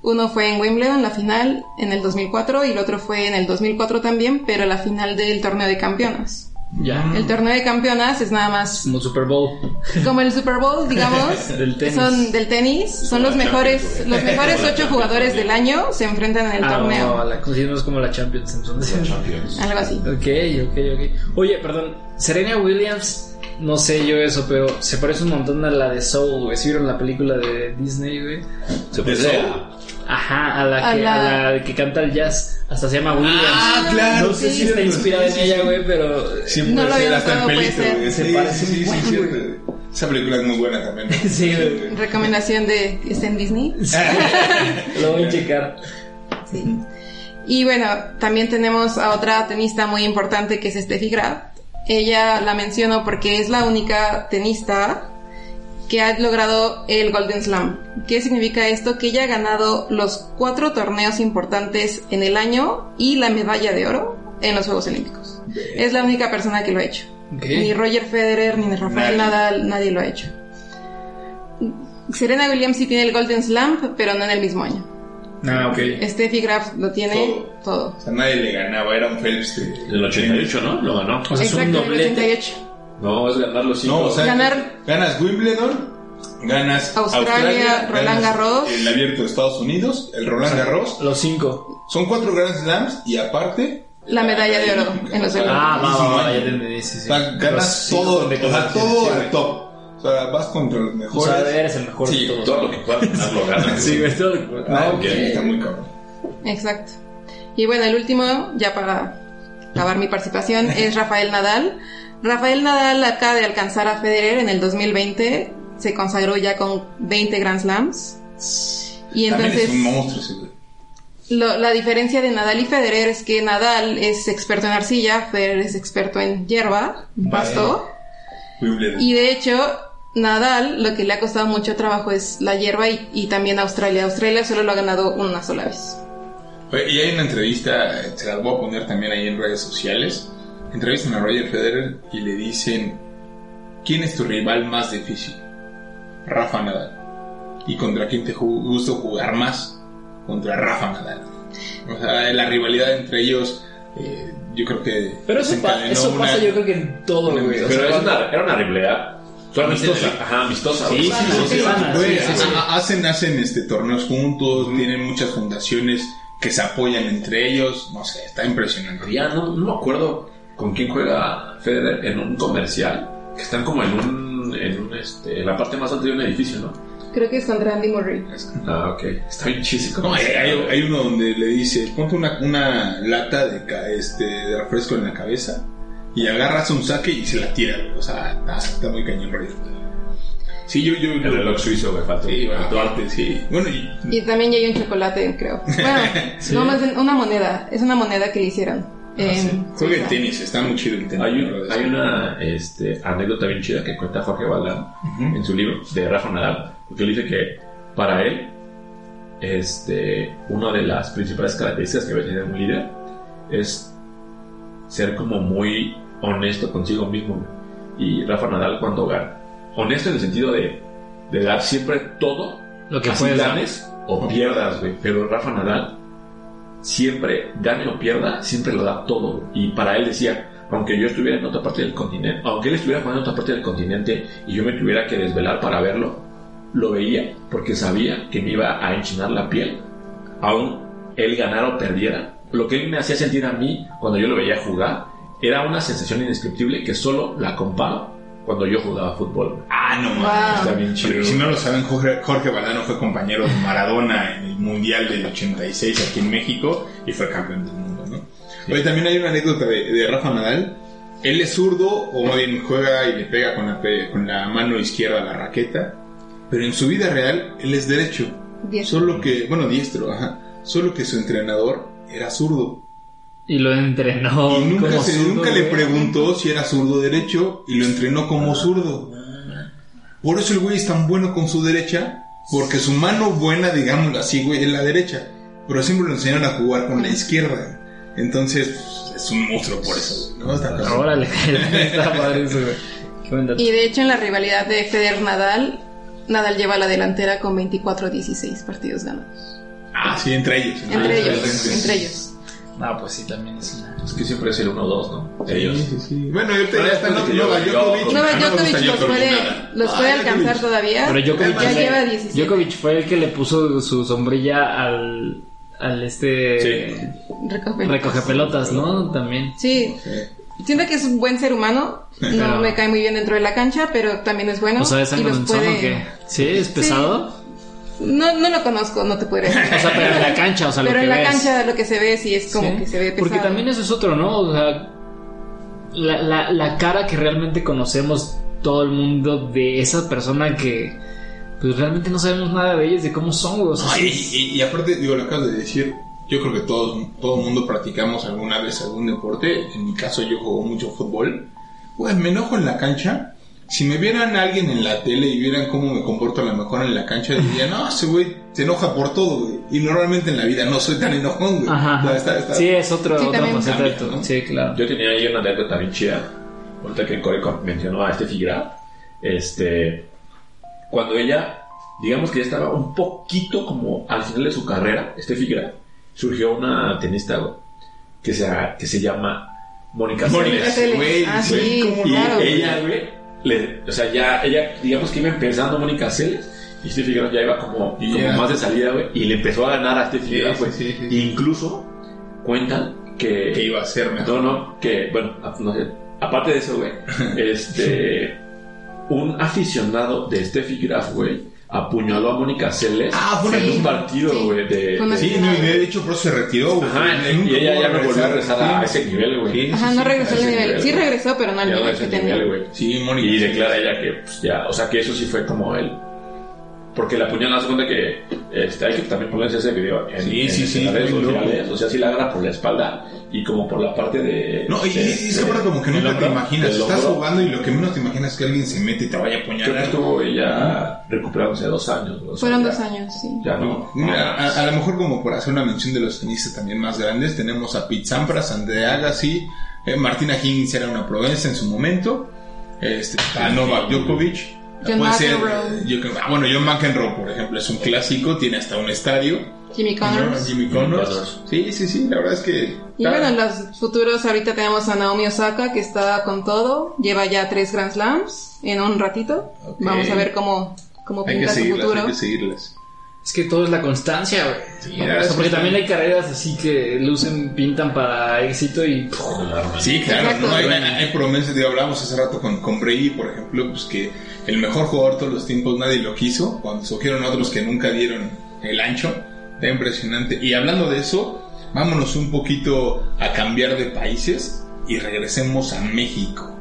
Uno fue en Wimbledon, la final, en el 2004, y el otro fue en el 2004 también, pero la final del torneo de campeonas. Ya. El torneo de campeonas es nada más Como Super Bowl. como el Super Bowl, digamos, Del tenis. son del tenis, son los la mejores, Champions, los mejores ocho jugadores del año se enfrentan en el Ah, torneo, no, la consideramos como la Champions entonces. Champions. algo así. Ok, ok, ok. Oye, perdón, Serena Williams, no sé yo eso, pero se parece un montón a la de Soul, güey. ¿Sí vieron la película de Disney, güey? Se ¿De puede Soul? Ajá, a la, A que, la- a la que canta el jazz. Hasta se llama Williams. Ah, claro, No sé sí, si está inspirada sí, en sí, ella, sí. güey, pero. Sí, No lo ser, hasta puede ser. Se Sí, parece sí. Esa película es muy buena también. Sí, güey. Recomendación de que esté en Disney. Lo voy a checar. Sí. Y bueno, también tenemos a otra tenista muy importante que es Steffi Graf. Ella la menciono porque es la única tenista que ha logrado el Golden Slam. ¿Qué significa esto? Que ella ha ganado los cuatro torneos importantes en el año y la medalla de oro en los Juegos Olímpicos. Es la única persona que lo ha hecho. Ni Roger Federer, ni Rafael Nadie. Nadal, nadie lo ha hecho. Serena Williams sí tiene el Golden Slam, pero no en el mismo año. Ah, ok. Steffi Graf lo tiene Todo. todo. O sea, nadie le ganaba, era un Phelps que... En el 88, ¿no? Lo ganó. O sea, es un doblete. 88. No, es ganar los cinco. No, o sea, Ganar- ganas Wimbledon, ganas Australia, Roland ganas Garros. el abierto de Estados Unidos, el Roland Garros. Los cinco. Son cuatro Grand Slams y aparte La medalla de oro en los Ah, va, va, va, ya te O entendí, sí, sí. sea, ganas todo, o sea, todo al top. O sea, vas contra los O mejores. sea, eres el mejor Sí, de todos. Todo lo que puedas ganar lo ganas. Sí, güey, todo lo que- Ah, Ah, ok, ok. está muy cabrón. Exacto. Y bueno, el último, ya para acabar mi participación, es Rafael Nadal. Rafael Nadal acaba de alcanzar a Federer en el 2020. Se consagró ya con 20 Grand Slams. Y También es entonces... un monstruo güey. lo- la diferencia de Nadal y Federer es que Nadal es experto en arcilla, Federer es experto en hierba, en pasto. Wimbledon. Y de hecho, Nadal lo que le ha costado mucho trabajo es la hierba y, y también Australia. Australia solo lo ha ganado una sola vez. Y hay una entrevista, eh, se las voy a poner también ahí en redes sociales. Entrevistan a Roger Federer y le dicen, ¿quién es tu rival más difícil? Rafa Nadal. ¿Y contra quién te gusta jugar más? Contra Rafa Nadal. O sea, la rivalidad entre ellos, eh, yo creo que... Pero eso, pa- eso una- pasa yo creo que en todo, una- güey. O Pero sea, es una, era una rivalidad. Amistosa. Ajá, amistosa. Sí, sí, sí, hacen, hacen este, torneos juntos, tienen muchas fundaciones que se apoyan entre ellos. No sé, está impresionante. Ya no, no me acuerdo con quién juega Federer en un comercial. Que están como en un. En, un, este, en la parte más alta de un edificio, ¿no? Creo que es contra Andy Murray. Ah, ok. Está bien chísico. No, hay, hay- uno donde le dice, ponte una, una lata de, este, de refresco en la cabeza y agarras un saque y se la tira. O sea, está, está muy cañón, Roger. Sí, yo... yo El reloj suizo, me faltó. Sí, aparte, sí. Bueno, y, Y también ya hay un chocolate, creo. Bueno, no más una moneda. Es una moneda que le hicieron. En juega el tenis, está muy chido el tenis. Hay, un- hay una este, anécdota bien chida que cuenta Jorge Valdán en su libro de Rafa Nadal, porque él dice que para él, este, una de las principales características que debe tener un líder es ser como muy honesto consigo mismo. Y Rafa Nadal cuando gana, honesto en el sentido de, de dar siempre todo, Lo que así puedes ganes o pierdas, güey. Pero Rafa Nadal siempre gane o pierda, siempre lo da todo. Y para él decía, aunque yo estuviera en otra parte del continente, aunque él estuviera jugando en otra parte del continente y yo me tuviera que desvelar para verlo, lo veía porque sabía que me iba a enchinar la piel, aún él ganara o perdiera. Lo que él me hacía sentir a mí cuando yo lo veía jugar era una sensación indescriptible que solo la comparo cuando yo jugaba fútbol. Ah, no, Wow. mames. Está bien chido. Pero si no lo saben, Jorge, Jorge Valdano fue compañero de Maradona en el Mundial del 86 aquí en México y fue campeón del mundo, ¿no? Oye, también hay una anécdota de, de Rafa Nadal. Él es zurdo, o más bien juega y le pega con la, con la mano izquierda a la raqueta, pero en su vida real él es derecho. Diestro. Solo que, bueno, diestro, ajá. Solo que su entrenador era zurdo. Y lo entrenó y nunca, como se, zurdo, nunca le preguntó si era zurdo derecho y lo entrenó como zurdo. Por eso el güey es tan bueno con su derecha, porque su mano buena, digámoslo así, güey, es la derecha. Pero siempre lo enseñaron a jugar con la izquierda. Entonces, pues, es un monstruo por eso. Órale, está padre eso, güey. Y de hecho en la rivalidad de Federer Nadal, Nadal lleva la delantera con 24-16 partidos ganados. Ah, sí, entre ellos. Entre ellos, Sí, entre ellos. No, pues sí, también es una... Es que siempre es el 1-2, ¿no? Ellos. sí, sí. Bueno, y ahorita Pero ya está después de que Novak yo- Djokovic. yo- Ah, gusta Djokovic los Djokovic puede, los Ah, puede alcanzar todavía. Pero Djokovic, ya fue- lleva 17. Djokovic fue el que le puso su sombrilla al, al este... Sí. Recoge. Recoge pelotas, ¿no? También. Sí, siento que es un buen ser humano. No Pero- me cae muy bien dentro de la cancha, pero también es bueno. ¿O sea, es y los puede... o qué? ¿Sí? ¿Es pesado? No, no lo conozco, no te podría decir. O sea, pero en la cancha, o sea, lo pero que en la ves. cancha lo que se ve sí es como Sí. que se ve pesado. Porque también eso es otro, ¿no? O sea, la, la, la cara que realmente conocemos todo el mundo de esa persona que pues realmente no sabemos nada de ellos, de cómo son, güey. O sea, Ay, sí- y, y aparte, digo, lo acabas de decir, yo creo que todos, todo el mundo practicamos alguna vez algún deporte. En mi caso, yo juego mucho fútbol. Pues me enojo en la cancha. Si me vieran a alguien en la tele y vieran cómo me comporto a lo mejor en la cancha, dirían, no, ese güey se enoja por todo, güey. Y normalmente en la vida no soy tan enojón, güey. Ajá. O sea, está- está- Sí, es otro, Sí, otra faceta de ¿no? Sí, claro. Yo tenía ahí una anécdota bien chida. Ahorita que Corey mencionó a este Graf. Este. Cuando ella, digamos que ya estaba un poquito como al final de su carrera, Steffi Graf, surgió una tenista güey, que se, que se llama Mónica Mónica güey, Ah, güey, sí, ¿cómo Y ella, güey, le- o sea, ya, ella, digamos que iba empezando Mónica Seles. Y Steffi Graf ya iba como, como más de salida, güey. Y le empezó a ganar a Steffi Sí, Graf, güey. sí, sí, sí. Incluso cuentan que, Que iba a ser mejor. no, no, que, bueno, no sé, aparte de eso, güey, este, un aficionado de Steffi Graf, güey, apuñaló a Mónica Seles Ah, fue en un partido, güey, de... Sí, no, y de hecho por eso se retiró, güey. Ajá, y ella ya no volvió a regresar a ese nivel, güey. Sí, Ajá, sí, no regresó a al ese nivel. nivel, Sí regresó, pero no al nivel ese que nivel, tenía. güey. Sí, Mónica. Y declara ella que, pues, ya, o sea, que eso sí fue como el... Porque la puñalada se cuenta que este, hay que también ponerse ese video en, Sí, en- sí, en sí, las redes muy loco. sociales. O sea, sí la agarra por la espalda y como por la parte de. No, y, de- y es que ahora como que nunca te imaginas. Estás jugando y lo que menos te imaginas es que alguien se mete y te vaya a Creo que apuñalar. estuvo ella recuperándose dos años. o sea, Fueron ya- dos años, sí. Ya no. Mira, a, a lo mejor como por hacer una mención de los tenistas también más grandes, tenemos a Pete Sampras, Andrea Agassi, eh, Martina Higgins era una provenza en su momento, este, a Novak Djokovic, John puede ser, McEnroe. yo ah, bueno, John McEnroe, por ejemplo, es un clásico, tiene hasta un estadio. Jimmy ¿no? Connors. Jimmy Connors. Sí, sí, sí, la verdad es que... Y bueno, en los futuros ahorita tenemos a Naomi Osaka que está con todo, lleva ya tres Grand Slams en un ratito. Vamos a ver cómo, cómo hay que pinta su seguirlas, futuro. hay que seguirlas. Es que todo es la constancia, güey. Sí, O sea, porque que- también hay carreras así que lucen, pintan para éxito y... Sí, claro, Exacto. ¿no? hay, hay- promesas, digo, hablábamos hace rato con, con Brady, por ejemplo, pues que el mejor jugador de todos los tiempos nadie lo quiso, cuando escogieron otros que nunca dieron el ancho, está impresionante. Y hablando de eso, vámonos un poquito a cambiar de países y regresemos a México.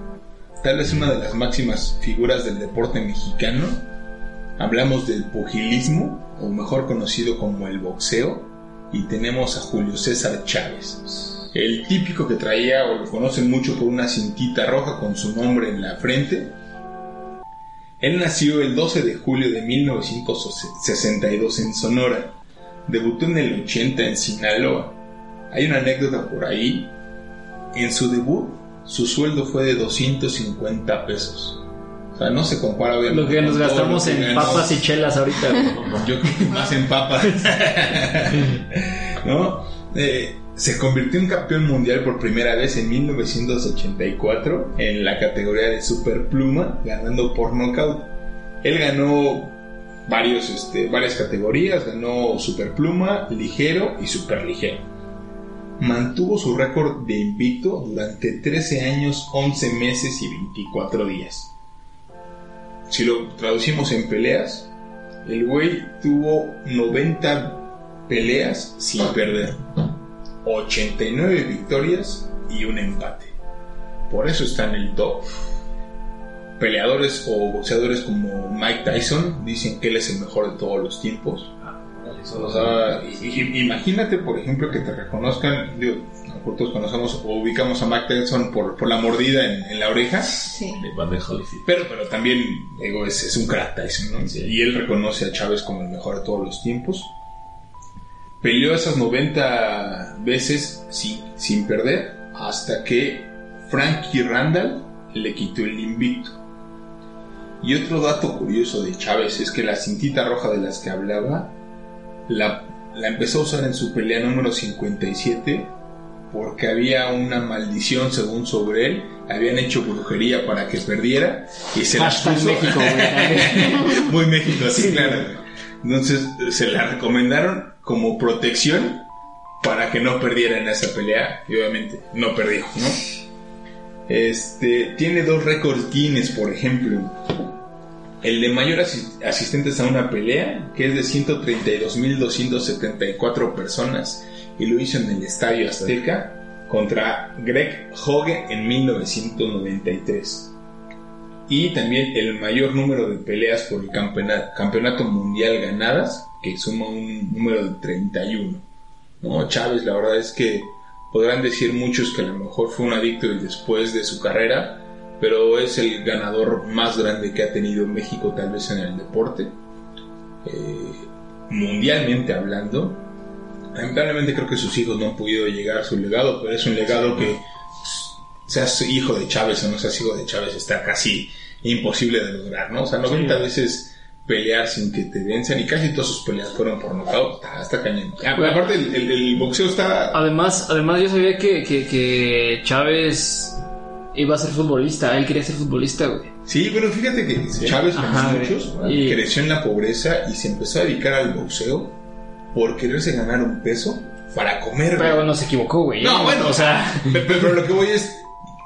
Tal vez una de las máximas figuras del deporte mexicano. Hablamos del pugilismo, o mejor conocido como el boxeo, y tenemos a Julio César Chávez. El típico que traía, o lo conocen mucho por una cintita roja con su nombre en la frente. Él nació el 12 de julio de 1962 en Sonora. Debutó en el 80 en Sinaloa. Hay una anécdota por ahí. En su debut, su sueldo fue de 250 pesos. O sea, no se compara obviamente, Lo que nos gastamos que en ganó. papas y chelas ahorita. Yo creo que más en papas. ¿No? Eh, se convirtió en campeón mundial por primera vez en 1984 en la categoría de superpluma, ganando por nocaut. Él ganó varios, este, varias categorías, ganó superpluma, ligero y superligero. Mantuvo su récord de invicto durante 13 años, 11 meses y 24 días. Si lo traducimos en peleas, el güey tuvo 90 peleas sin perder, 89 victorias y un empate. Por eso está en el top. Peleadores o boxeadores como Mike Tyson dicen que él es el mejor de todos los tiempos. O sea, i- i- imagínate, por ejemplo, que te reconozcan, digo, nosotros todos conocemos o ubicamos a Mike Tyson por, por la mordida en, en la oreja. Sí. Holyfield. Pero, pero también, digo, es, es un crack Tyson, ¿no? Sí. Y él reconoce a Chávez como el mejor de todos los tiempos. Peleó esas 90 veces sin, sin perder hasta que Frankie Randall le quitó el invicto. Y otro dato curioso de Chávez es que la cintita roja de las que hablaba la, la empezó a usar en su pelea número 57 porque había una maldición según sobre él, habían hecho brujería para que perdiera y se Hashtag puso México, muy México, sí, claro. Entonces se la recomendaron como protección para que no perdiera en esa pelea y obviamente no perdió, ¿no? Este tiene dos récords Guinness, por ejemplo. El de mayor asi- asistentes a una pelea, que es de 132.274 personas, y lo hizo en el Estadio Azteca contra Greg Hogue en 1993. Y también el mayor número de peleas por el campeonato, campeonato mundial ganadas, que suma un número de 31. ¿no? Chávez, la verdad es que podrán decir muchos que a lo mejor fue un adicto y después de su carrera, pero es el ganador más grande que ha tenido México tal vez en el deporte. Eh, mundialmente hablando, lamentablemente creo que sus hijos no han podido llegar a su legado, pero es un legado que seas hijo de Chávez o no seas hijo de Chávez está casi imposible de lograr, ¿no? O sea, 90 veces pelear sin que te vencen y casi todas sus peleas fueron por nocaut, está, está cañón. Ah, pero aparte el, el- el boxeo está... Además, además yo sabía que, que, que Chávez iba a ser futbolista. Él quería ser futbolista, güey. Sí, bueno, fíjate que Chávez, como Ajá, muchos, y- creció en la pobreza y se empezó a dedicar al boxeo por quererse ganar un peso para comer. Pero güey. no se equivocó, güey. No, bueno, o sea... Pero, pero lo que voy es,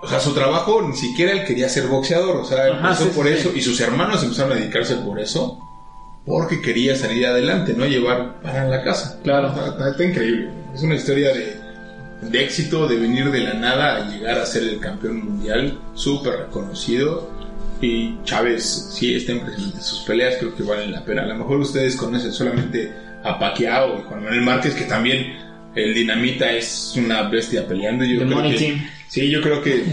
o sea, su trabajo ni siquiera él quería ser boxeador, o sea, Ajá, empezó sí, por sí, eso sí. y sus hermanos empezaron a dedicarse por eso, porque quería salir adelante, no llevar para la casa. Claro. Está, está- está increíble. Es una historia de, de éxito, de venir de la nada a llegar a ser el campeón mundial, súper reconocido. Y Chávez sí está impresionante. Sus peleas creo que valen la pena. A lo mejor ustedes conocen solamente a Pacquiao y Juan Manuel Márquez, que también el Dinamita es una bestia peleando. Yo The creo que, Team. Sí, yo creo que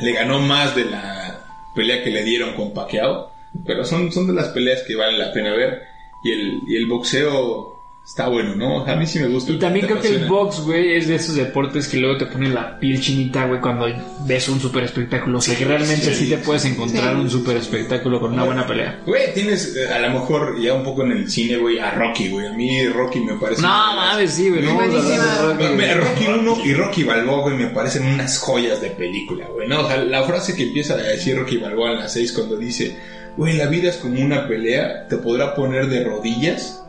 le ganó más de la pelea que le dieron con Pacquiao. Pero son, son de las peleas que valen la pena ver. Y el, y el boxeo está bueno, ¿no? A mí sí me gusta. Y también creo que el box, güey, es de esos deportes que luego te ponen la piel chinita, güey, cuando ves un super espectáculo. O sea, que realmente sí, sí, te puedes encontrar sí. un super espectáculo con una buena pelea. Güey, tienes eh, a lo mejor ya un poco en el cine, güey, a Rocky, güey. A mí Rocky me parece... No, mames, sí, güey, no. Rocky 1 y Rocky Balboa, güey, me parecen unas joyas de película, güey. No, o sea, la frase que empieza a decir Rocky Balboa en las 6 cuando dice, güey, la vida es como una pelea, te podrá poner de rodillas,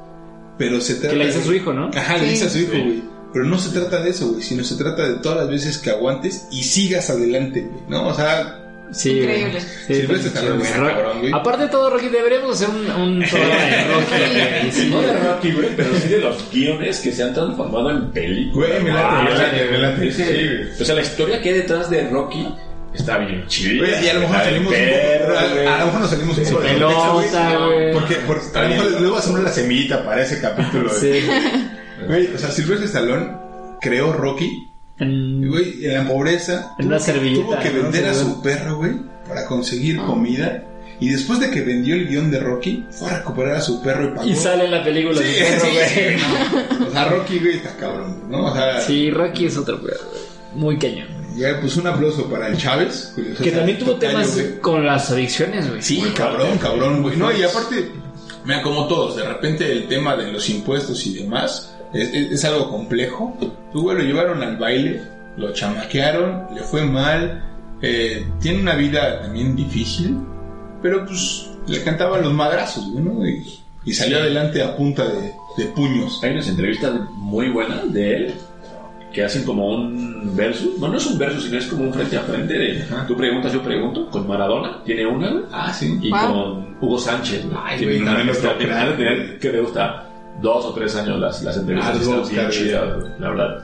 pero se trata Que le dice a su hijo, ¿no? Ajá, le dice a su hijo, Sí. güey. Pero no se trata de eso, güey, sino se trata de todas las veces que aguantes y sigas adelante, güey. ¿No? O sea, Sí, Increíble. Sí, cabrón, güey. Aparte de todo, Rocky, deberíamos hacer un, un programa de Rocky. güey. Sí, No de. Rocky, güey, pero sí de los guiones que se han transformado en películas. güey, me late, Ah, me late, me late. Ese- Sí, güey. o sea, la historia que hay detrás de Rocky está bien. Güey, y a lo mejor salimos bien un poco, perro, a, lo mejor nos salimos un poco de pelota, güey. Porque, porque a lo mejor luego hacemos la semillita para ese capítulo. Sí. Güey, o sea, Silvestre Stallone creó Rocky, En- güey, en la pobreza. En una tuvo- servilleta, Tuvo que ¿no? vender a Sí, su perro, güey, para conseguir comida. Y después de que vendió el guion de Rocky, fue a recuperar a su perro y pagó. Y sale en la película Sí, su perro, sí, güey. sí, no. O sea, Rocky, güey, está cabrón, ¿no? O sea, Sí, Rocky es otro perro, güey. Muy cañón. Ya, pues un aplauso para el Chávez. Que también tuvo Tocayo, temas güey. con las adicciones, güey. Sí, cabrón, cabrón, güey. No, y aparte, mira, como todos, de repente el tema de los impuestos y demás es, es- es algo complejo. Tú, güey, lo llevaron al baile, lo chamaquearon, le fue mal, eh, tiene una vida también difícil, pero pues le cantaban los madrazos, güey, ¿no? Y, y salió adelante a punta de, de puños. Hay unas entrevistas muy buenas de él que hacen como un versus. No, no es un versus, sino es como un frente a frente de Ajá. tú preguntas, yo pregunto. Con Maradona, tiene una, Ah, sí. y Wow. con Hugo Sánchez. Ay, una no me que que le gusta dos o tres años las, las entrevistas. Ah, están bien chidas, la verdad.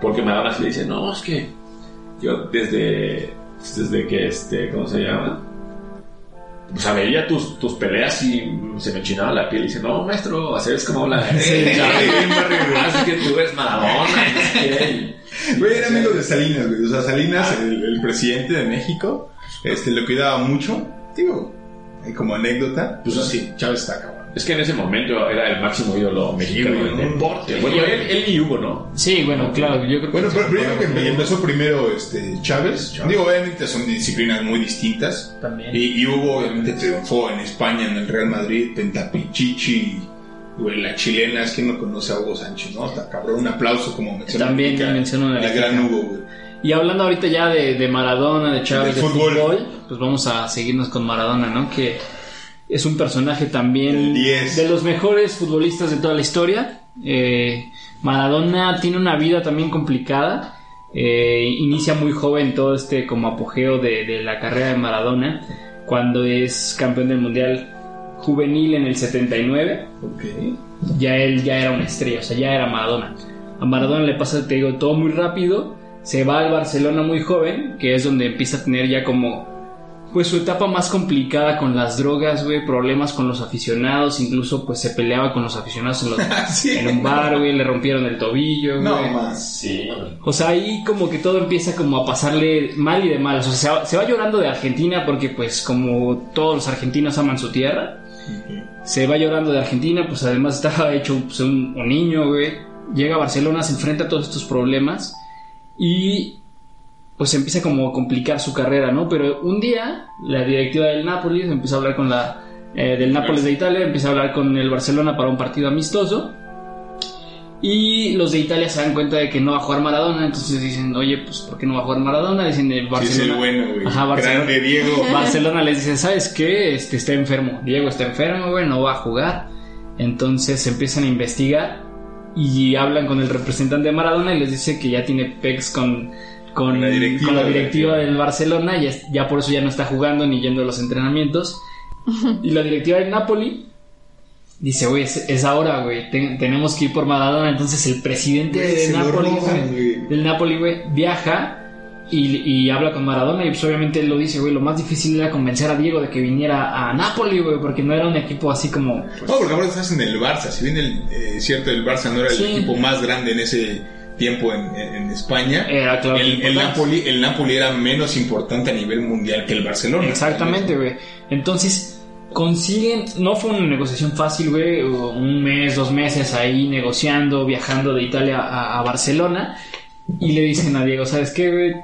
Porque Maradona sí le dice, no, es que yo desde, desde que, este, ¿cómo se llama? O sea, veía tus, tus peleas y se me chinaba la piel y dice, no, maestro, así es como la... Sí, Así que tú eres Maradona. Güey, era amigo de Salinas, güey. O sea, Salinas, el, el presidente de México, este, lo cuidaba mucho. Digo, eh, como anécdota, pues sí, Chávez está cabrón. Es que en ese momento era el máximo ídolo mexicano Sí, del deporte. Bueno, él, él y Hugo, ¿no? Sí, bueno, claro, yo creo que... Bueno, pero, pero yo creo que empezó primero este, Chávez. Digo, obviamente son disciplinas muy distintas. También. Y, y Hugo obviamente triunfó en España, en el Real Madrid, Pentapichichi, güey, la chilena, es que no conoce a Hugo Sánchez, ¿no? Está cabrón, un aplauso como mencionó. También Erika, mencionó la Erika. gran Hugo, güey. Y hablando ahorita ya de, de Maradona, de Chávez, de De fútbol. fútbol. pues vamos a seguirnos con Maradona, ¿no? Que es un personaje también El 10. de los mejores futbolistas de toda la historia. Eh, Maradona tiene una vida también complicada. Eh, inicia muy joven todo este como apogeo de, de la carrera de Maradona cuando es campeón del mundial juvenil en el 79 Ok. ya él ya era una estrella, o sea, ya era Maradona. A Maradona le pasa, te digo, todo muy rápido, se va al Barcelona muy joven, que es donde empieza a tener ya como, pues su etapa más complicada con las drogas, güey, problemas con los aficionados, incluso pues se peleaba con los aficionados en, los- Sí. en un bar, güey, le rompieron el tobillo, No güey. más. Sí. O sea, ahí como que todo empieza como a pasarle mal y de mal. O sea, se va, se va llorando de Argentina porque pues como todos los argentinos aman su tierra. Se va llorando de Argentina, pues además estaba hecho pues, un, un niño, güey. Llega a Barcelona, se enfrenta a todos estos problemas y pues empieza como a complicar su carrera, ¿no? Pero un día la directiva del Napoli empieza a hablar con la... eh, del Nápoles de Italia, empieza a hablar con el Barcelona para un partido amistoso. Y los de Italia se dan cuenta de que no va a jugar Maradona, entonces dicen, oye, pues ¿por qué no va a jugar Maradona? Dicen el Sí, Barcelona. es el bueno, güey. Ajá, Barcelona. Grande Diego. Barcelona les dice, ¿sabes qué? Este está enfermo. Diego está enfermo, güey, no va a jugar. Entonces empiezan a investigar y hablan con el representante de Maradona y les dice que ya tiene pex con, con, La directiva con la de- directiva del Barcelona y es- ya por eso ya no está jugando ni yendo a los entrenamientos. Y la directiva del Napoli dice, güey, es, es ahora, güey, ten- tenemos que ir por Maradona. Entonces el presidente Güey, de Napoli, roban, güey. del Napoli, güey, viaja y, y habla con Maradona y pues obviamente él lo dice, güey, lo más difícil era convencer a Diego de que viniera a Napoli, güey, porque no era un equipo así como... pues, No, porque ahora estás en el Barça. Si bien el, eh, cierto, el Barça no era Sí. el equipo más grande en ese tiempo en, España, Era, claro, el, el importante. Napoli, el Napoli era menos importante a nivel mundial que el Barcelona. Exactamente, güey. Entonces, consiguen, no fue una negociación fácil, güey, un mes, dos meses ahí negociando, viajando de Italia a, a Barcelona, y le dicen a Diego, ¿sabes qué, güey?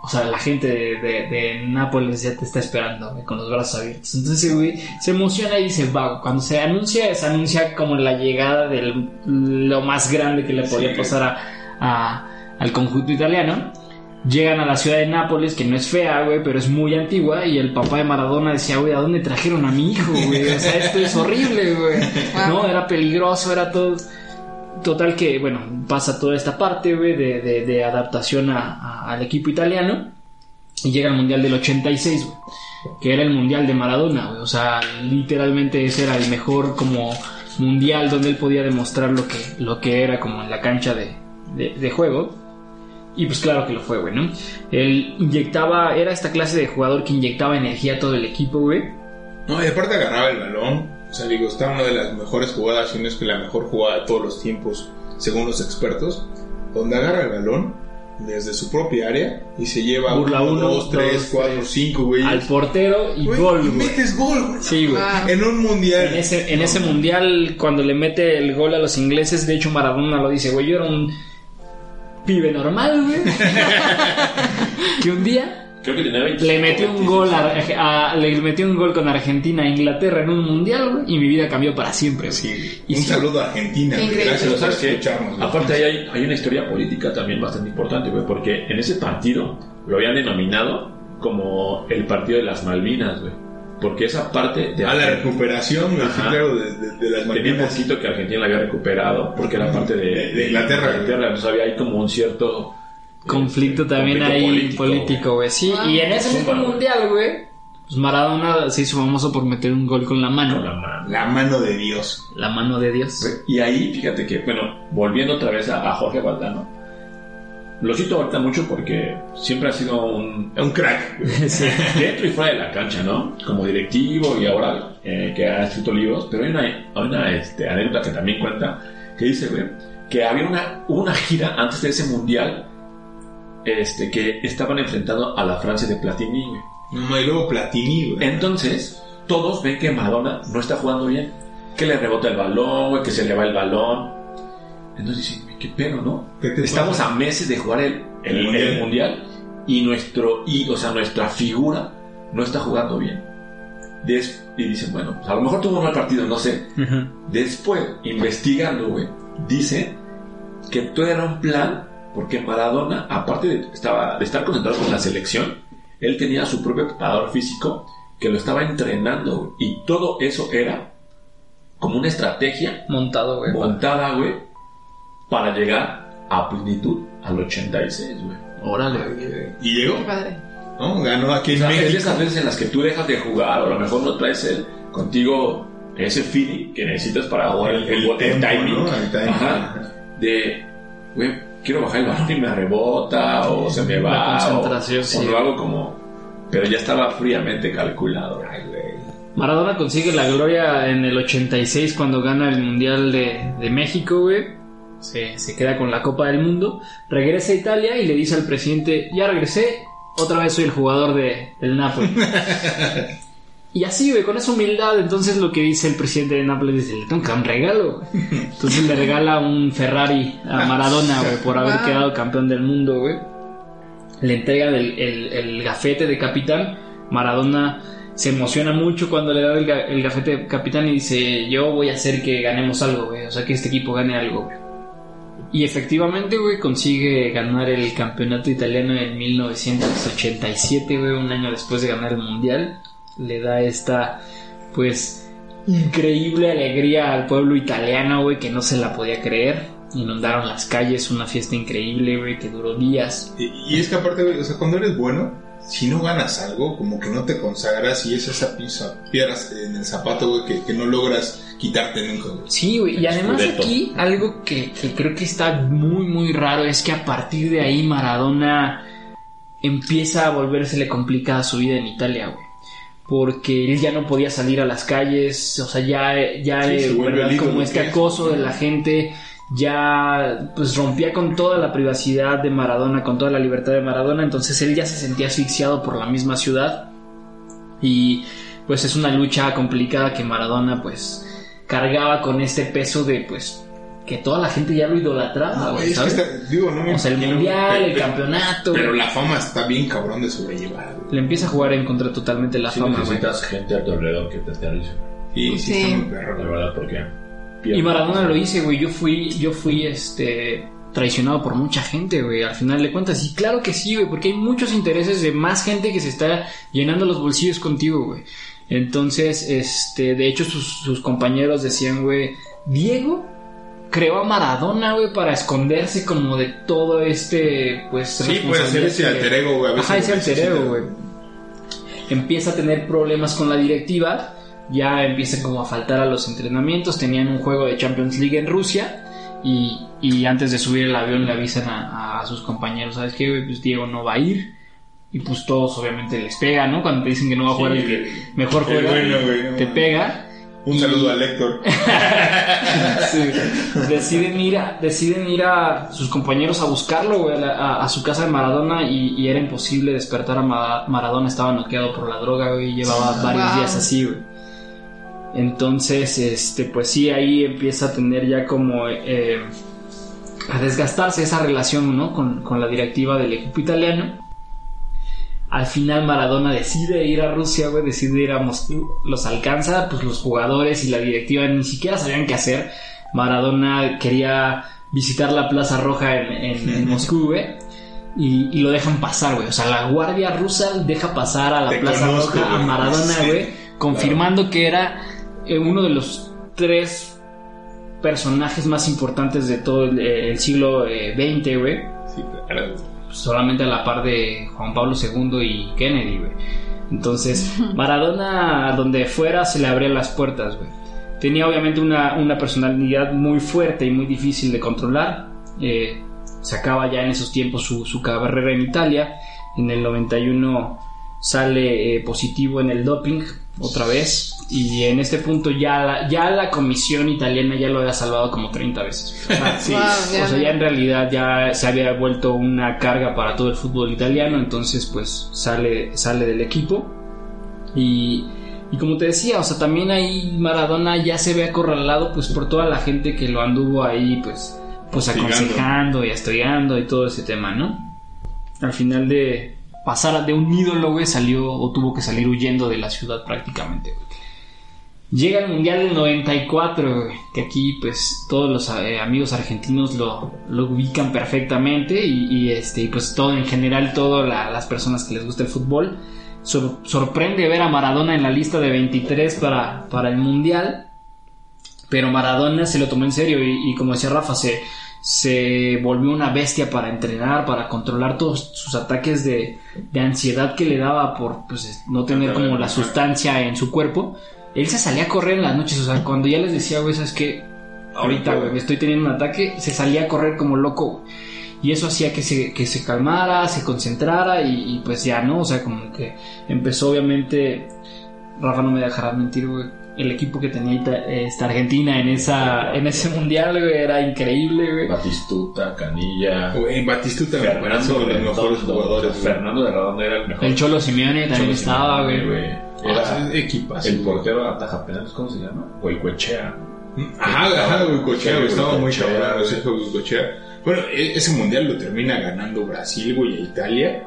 O sea, la gente de, de, de Nápoles ya te está esperando, güey, con los brazos abiertos. Entonces, güey, se emociona y dice, va, cuando se anuncia, se anuncia como la llegada de lo más grande que le podía Sí. pasar a, a- al conjunto italiano. Llegan a la ciudad de Nápoles, que no es fea, güey, pero es muy antigua. Y el papá de Maradona decía, güey, ¿a dónde trajeron a mi hijo, güey? O sea, esto es horrible, güey. No, era peligroso, era todo. Total que, bueno, pasa toda esta parte, de, de- de adaptación al equipo italiano. Y llega el Mundial del 86, güey. Que era el Mundial de Maradona, güey. O sea, literalmente ese era el mejor como mundial donde él podía demostrar lo que, lo que era como en la cancha de, de- de juego. Y pues claro que lo fue, güey, ¿no? Él inyectaba, era esta clase de jugador que inyectaba energía a todo el equipo, güey. No, y aparte agarraba el balón. O sea, digo, está una de las mejores jugadas, si no es que la mejor jugada de todos los tiempos, según los expertos, donde agarra el balón desde su propia área y se lleva Burla uno, uno, dos, tres, dos, cuatro, tres. cinco, güey. Al portero y Güey, gol, y güey. metes gol, güey. Sí, güey. Ah. En un mundial. En ese, en ese mundial, cuando le mete el gol a los ingleses, de hecho Maradona lo dice, güey, yo era un pibe normal, güey. que un día Creo que tenía 25, le metió un 26. gol a, a- le metió un gol con Argentina a Inglaterra en un mundial, y mi vida cambió para siempre. Sí, Y un sí. saludo a Argentina. Gracias por ¿sabes qué? escucharnos. Aparte ahí hay, hay una historia política también bastante importante, güey, porque en ese partido lo habían denominado como el partido de las Malvinas, güey. Porque esa parte de A la recuperación, güey, sí, claro, de, de- de las tenía un Malvinas. poquito que Argentina la había recuperado, porque era parte de, De- de Inglaterra. Entonces había ahí como un cierto conflicto este, también conflicto ahí político, güey. Sí, Wow. y en ese mismo mundial, güey, pues Maradona se hizo famoso por meter un gol con la mano, con la mano. La mano de Dios. la mano de Dios. Y ahí, fíjate que, bueno, volviendo otra vez a, a Jorge Valdano, lo cito ahorita mucho porque siempre ha sido un, Un crack. Sí. dentro y fuera de la cancha, ¿no? Como directivo y ahora eh, que ha escrito libros, pero hay una, hay una este, anécdota que también cuenta que dice, güey, que había una, hubo una gira antes de ese mundial este, que estaban enfrentando a la Francia de Platini, güey. No, y luego Platini, güey. Entonces, todos ven que Maradona no está jugando bien, que le rebota el balón, güey, que se le va el balón. Entonces dicen, qué pedo, ¿no? ¿Qué Estamos pasa? a meses de jugar el, el- El mundial. el mundial y nuestro y o sea nuestra figura no está jugando bien Des- y dicen bueno pues a lo mejor tuvo un mal partido no sé Ujú. después investigando güey dice que todo era un plan porque Maradona aparte de, estaba, de estar concentrado con la selección él tenía su propio preparador físico que lo estaba entrenando y todo eso era como una estrategia Montado, güey. montada güey para llegar a plenitud al 86 güey Órale, güey. Y llegó, Qué padre. ¿no? Ganó aquí O en sea, es de México. esas veces en las que tú dejas de jugar, o a lo mejor no traes el, contigo ese feeling que necesitas para jugar el, el, el tempo, timing. ¿no? El timing. Ajá. De, güey, quiero bajar el balón y me rebota, o se me va, o, concentración, o sí. lo hago como. Pero ya estaba fríamente calculado. Maradona consigue la gloria en el 86 cuando gana el Mundial de, de México, güey. Se, se queda con la Copa del Mundo. Regresa a Italia y le dice al presidente, ya regresé, otra vez soy el jugador de, del Napoli. y así, güey, con esa humildad, entonces lo que dice el presidente de Nápoles dice, le tengo que dar un regalo. güey". Entonces le regala un Ferrari a Maradona, güey, por haber Wow. quedado campeón del mundo, güey. Le entrega el, el- el gafete de capitán. Maradona se emociona mucho cuando le da el, ga- el gafete de capitán y dice, yo voy a hacer que ganemos algo, güey. O sea, que este equipo gane algo, güey. Y efectivamente, güey, consigue ganar el campeonato italiano en 1987, güey, un año después de ganar el mundial. Le da esta, pues, increíble alegría al pueblo italiano, güey, que no se la podía creer. Inundaron las calles, una fiesta increíble, güey, que duró días. Y, y es que aparte, güey, o sea, cuando eres bueno, si no ganas algo, como que no te consagras y es esa pisa, piedras en el zapato, güey, que, que no logras quitarte nunca, güey. Sí, güey. Y además aquí algo que, que creo que está muy, muy raro es que a partir de ahí Maradona empieza a volvérsele complicada su vida en Italia, güey. Porque él ya no podía salir a las calles, o sea, ya, ya Sí, eh, como este es, acoso de la gente, ya pues rompía con toda la privacidad de Maradona, con toda la libertad de Maradona, entonces él ya se sentía asfixiado por la misma ciudad y pues es una lucha complicada que Maradona pues cargaba con este peso de pues que toda la gente ya lo idolatraba, güey, Es que ¿sabes? está- digo, no me O sea, el mundial, pero- el pero- campeonato. Pero la fama está bien cabrón de sobrellevar, güey. Le empieza a jugar en contra totalmente la Sí fama, güey. necesitas gente a tu alrededor que te aterrice. Sí, sí, Sí. está muy perro, La la verdad, porque... Y Maradona lo hice, güey. Yo fui, yo fui, este, traicionado por mucha gente, güey. Al final de cuentas, y claro que sí, güey, porque hay muchos intereses de más gente que se está llenando los bolsillos contigo, güey. Entonces, este, de hecho, sus, sus compañeros decían, güey, Diego creó a Maradona, güey, para esconderse como de todo este, pues, Sí, puede ser ese alter ego, güey. Ajá, ese alter ego, güey. Empieza a tener problemas con la directiva, ya empieza como a faltar a los entrenamientos, tenían un juego de Champions League en Rusia y, y antes de subir el avión le avisan a, a sus compañeros, ¿sabes qué? güey? Pues Diego no va a ir. Y pues todos obviamente les pega, ¿no? Cuando te dicen que no va a jugar el que mejor juega, bueno, güey, no te pega. Un saludo al Héctor. Sí. Deciden ir a, deciden ir a sus compañeros a buscarlo, güey, a, la- a- a su casa de Maradona y, y era imposible despertar a Ma- Maradona, estaba noqueado por la droga, güey, llevaba varios Wow. días así, güey. Entonces, este, pues sí, ahí empieza a tener ya como eh, a desgastarse esa relación, ¿no? Con, con la directiva del equipo italiano. Al final Maradona decide ir a Rusia, güey, decide ir a Moscú, los alcanza, pues los jugadores y la directiva ni siquiera sabían qué hacer. Maradona quería visitar la Plaza Roja en, en- en Moscú, güey, y, y lo dejan pasar, güey. O sea, la guardia rusa deja pasar a la Te Plaza conozco, Roja a. Maradona, Sí, güey, confirmando que era eh, uno de los tres personajes más importantes de todo el, eh, el siglo eh, XX, güey Sí, claro. Solamente a la par de Juan Pablo II y Kennedy, güey. Entonces, Maradona, donde fuera, se le abrían las puertas, güey. Tenía obviamente una, una personalidad muy fuerte y muy difícil de controlar. Eh, sacaba ya en esos tiempos su, su carrera en Italia. En el 91 sale eh, positivo en el doping otra vez. Y en este punto ya la, ya la comisión italiana ya lo había salvado como 30 veces. O sea, Sí. Wow, ya o sea, ya en realidad ya se había vuelto una carga para todo el fútbol italiano, entonces pues sale, sale del equipo. Y, y como te decía, o sea, también ahí Maradona ya se ve acorralado pues por toda la gente que lo anduvo ahí pues, pues aconsejando y estudiando y todo ese tema, ¿no? Al final de pasar de un ídolo, güey, salió o tuvo que salir huyendo de la ciudad prácticamente. Llega el Mundial del 94, güey, que aquí pues todos los eh, amigos argentinos lo, ubican perfectamente y, este pues todo en general, todas las personas que les gusta el fútbol, sor- sorprende ver a Maradona en la lista de 23 para, para el Mundial, pero Maradona se lo tomó en serio y, y como decía Rafa, se, se volvió una bestia para entrenar, para controlar todos sus ataques de, de ansiedad que le daba por pues, no tener como la sustancia en su cuerpo. Él se salía a correr en las noches, o sea, cuando ya les decía, güey, ¿sabes qué? Ahorita, güey, me estoy teniendo un ataque, se salía a correr como loco. Y eso hacía que se, que se calmara, se concentrara y, y, pues ya, ¿no? O sea, como que empezó obviamente, Rafa no me dejará mentir, güey. El equipo que tenía esta Argentina en esa en ese mundial, güey, era increíble, güey. Batistuta, Canilla... Güey, Batistuta Fernando uno de los mejores jugadores. güey. Fernando de Redondo era el mejor. El Cholo Simeone también Cholo estaba, Simeone, güey. Ah, Era equipazo, el güey. portero ataja penales, ¿cómo se llama? Huaycuechea. Ajá, ajá, güey, Cochea, güey, estaba muy Goicoechea, cabrón, güey. Goicoechea. Bueno, e- ese mundial lo termina ganando Brasil, güey, e Italia.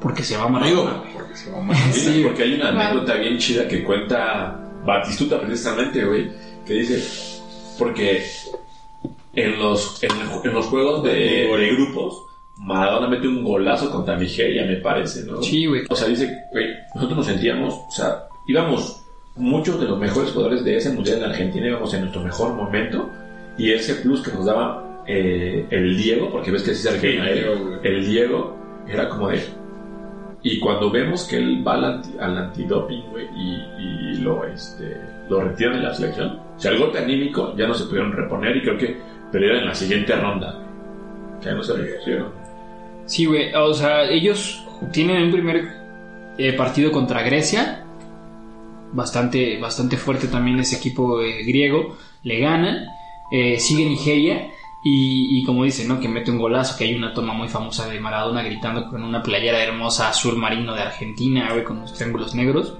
Porque se va Digo, Maradona, güey. porque se va mal. Sí, porque hay una anécdota bien chida que cuenta Batistuta precisamente, güey, que dice, porque en los, en, en los juegos de, de grupos, Maradona mete un golazo contra Nigeria, me parece, ¿no? Sí, güey. O sea, dice, güey, nosotros nos sentíamos, o sea, íbamos, muchos de los mejores jugadores de ese mundial en Argentina íbamos en nuestro mejor momento, y ese plus que nos daba eh, el Diego, porque ves que se Sí, güey. el Diego era como de, y cuando vemos que él va al, anti- al antidoping, y, y lo, este, lo retiran de la selección, o sea, el golpe anímico ya no se pudieron reponer y creo que perdieron en la siguiente ronda. Ya no se repusieron. Sí, güey, o sea, ellos tienen un primer eh, partido contra Grecia, bastante, bastante fuerte también ese equipo eh, griego, le ganan, eh, sigue Nigeria y, y como dicen, ¿no? Que mete un golazo, que hay una toma muy famosa de Maradona gritando con una playera hermosa azul marino de Argentina, güey, con los triángulos negros.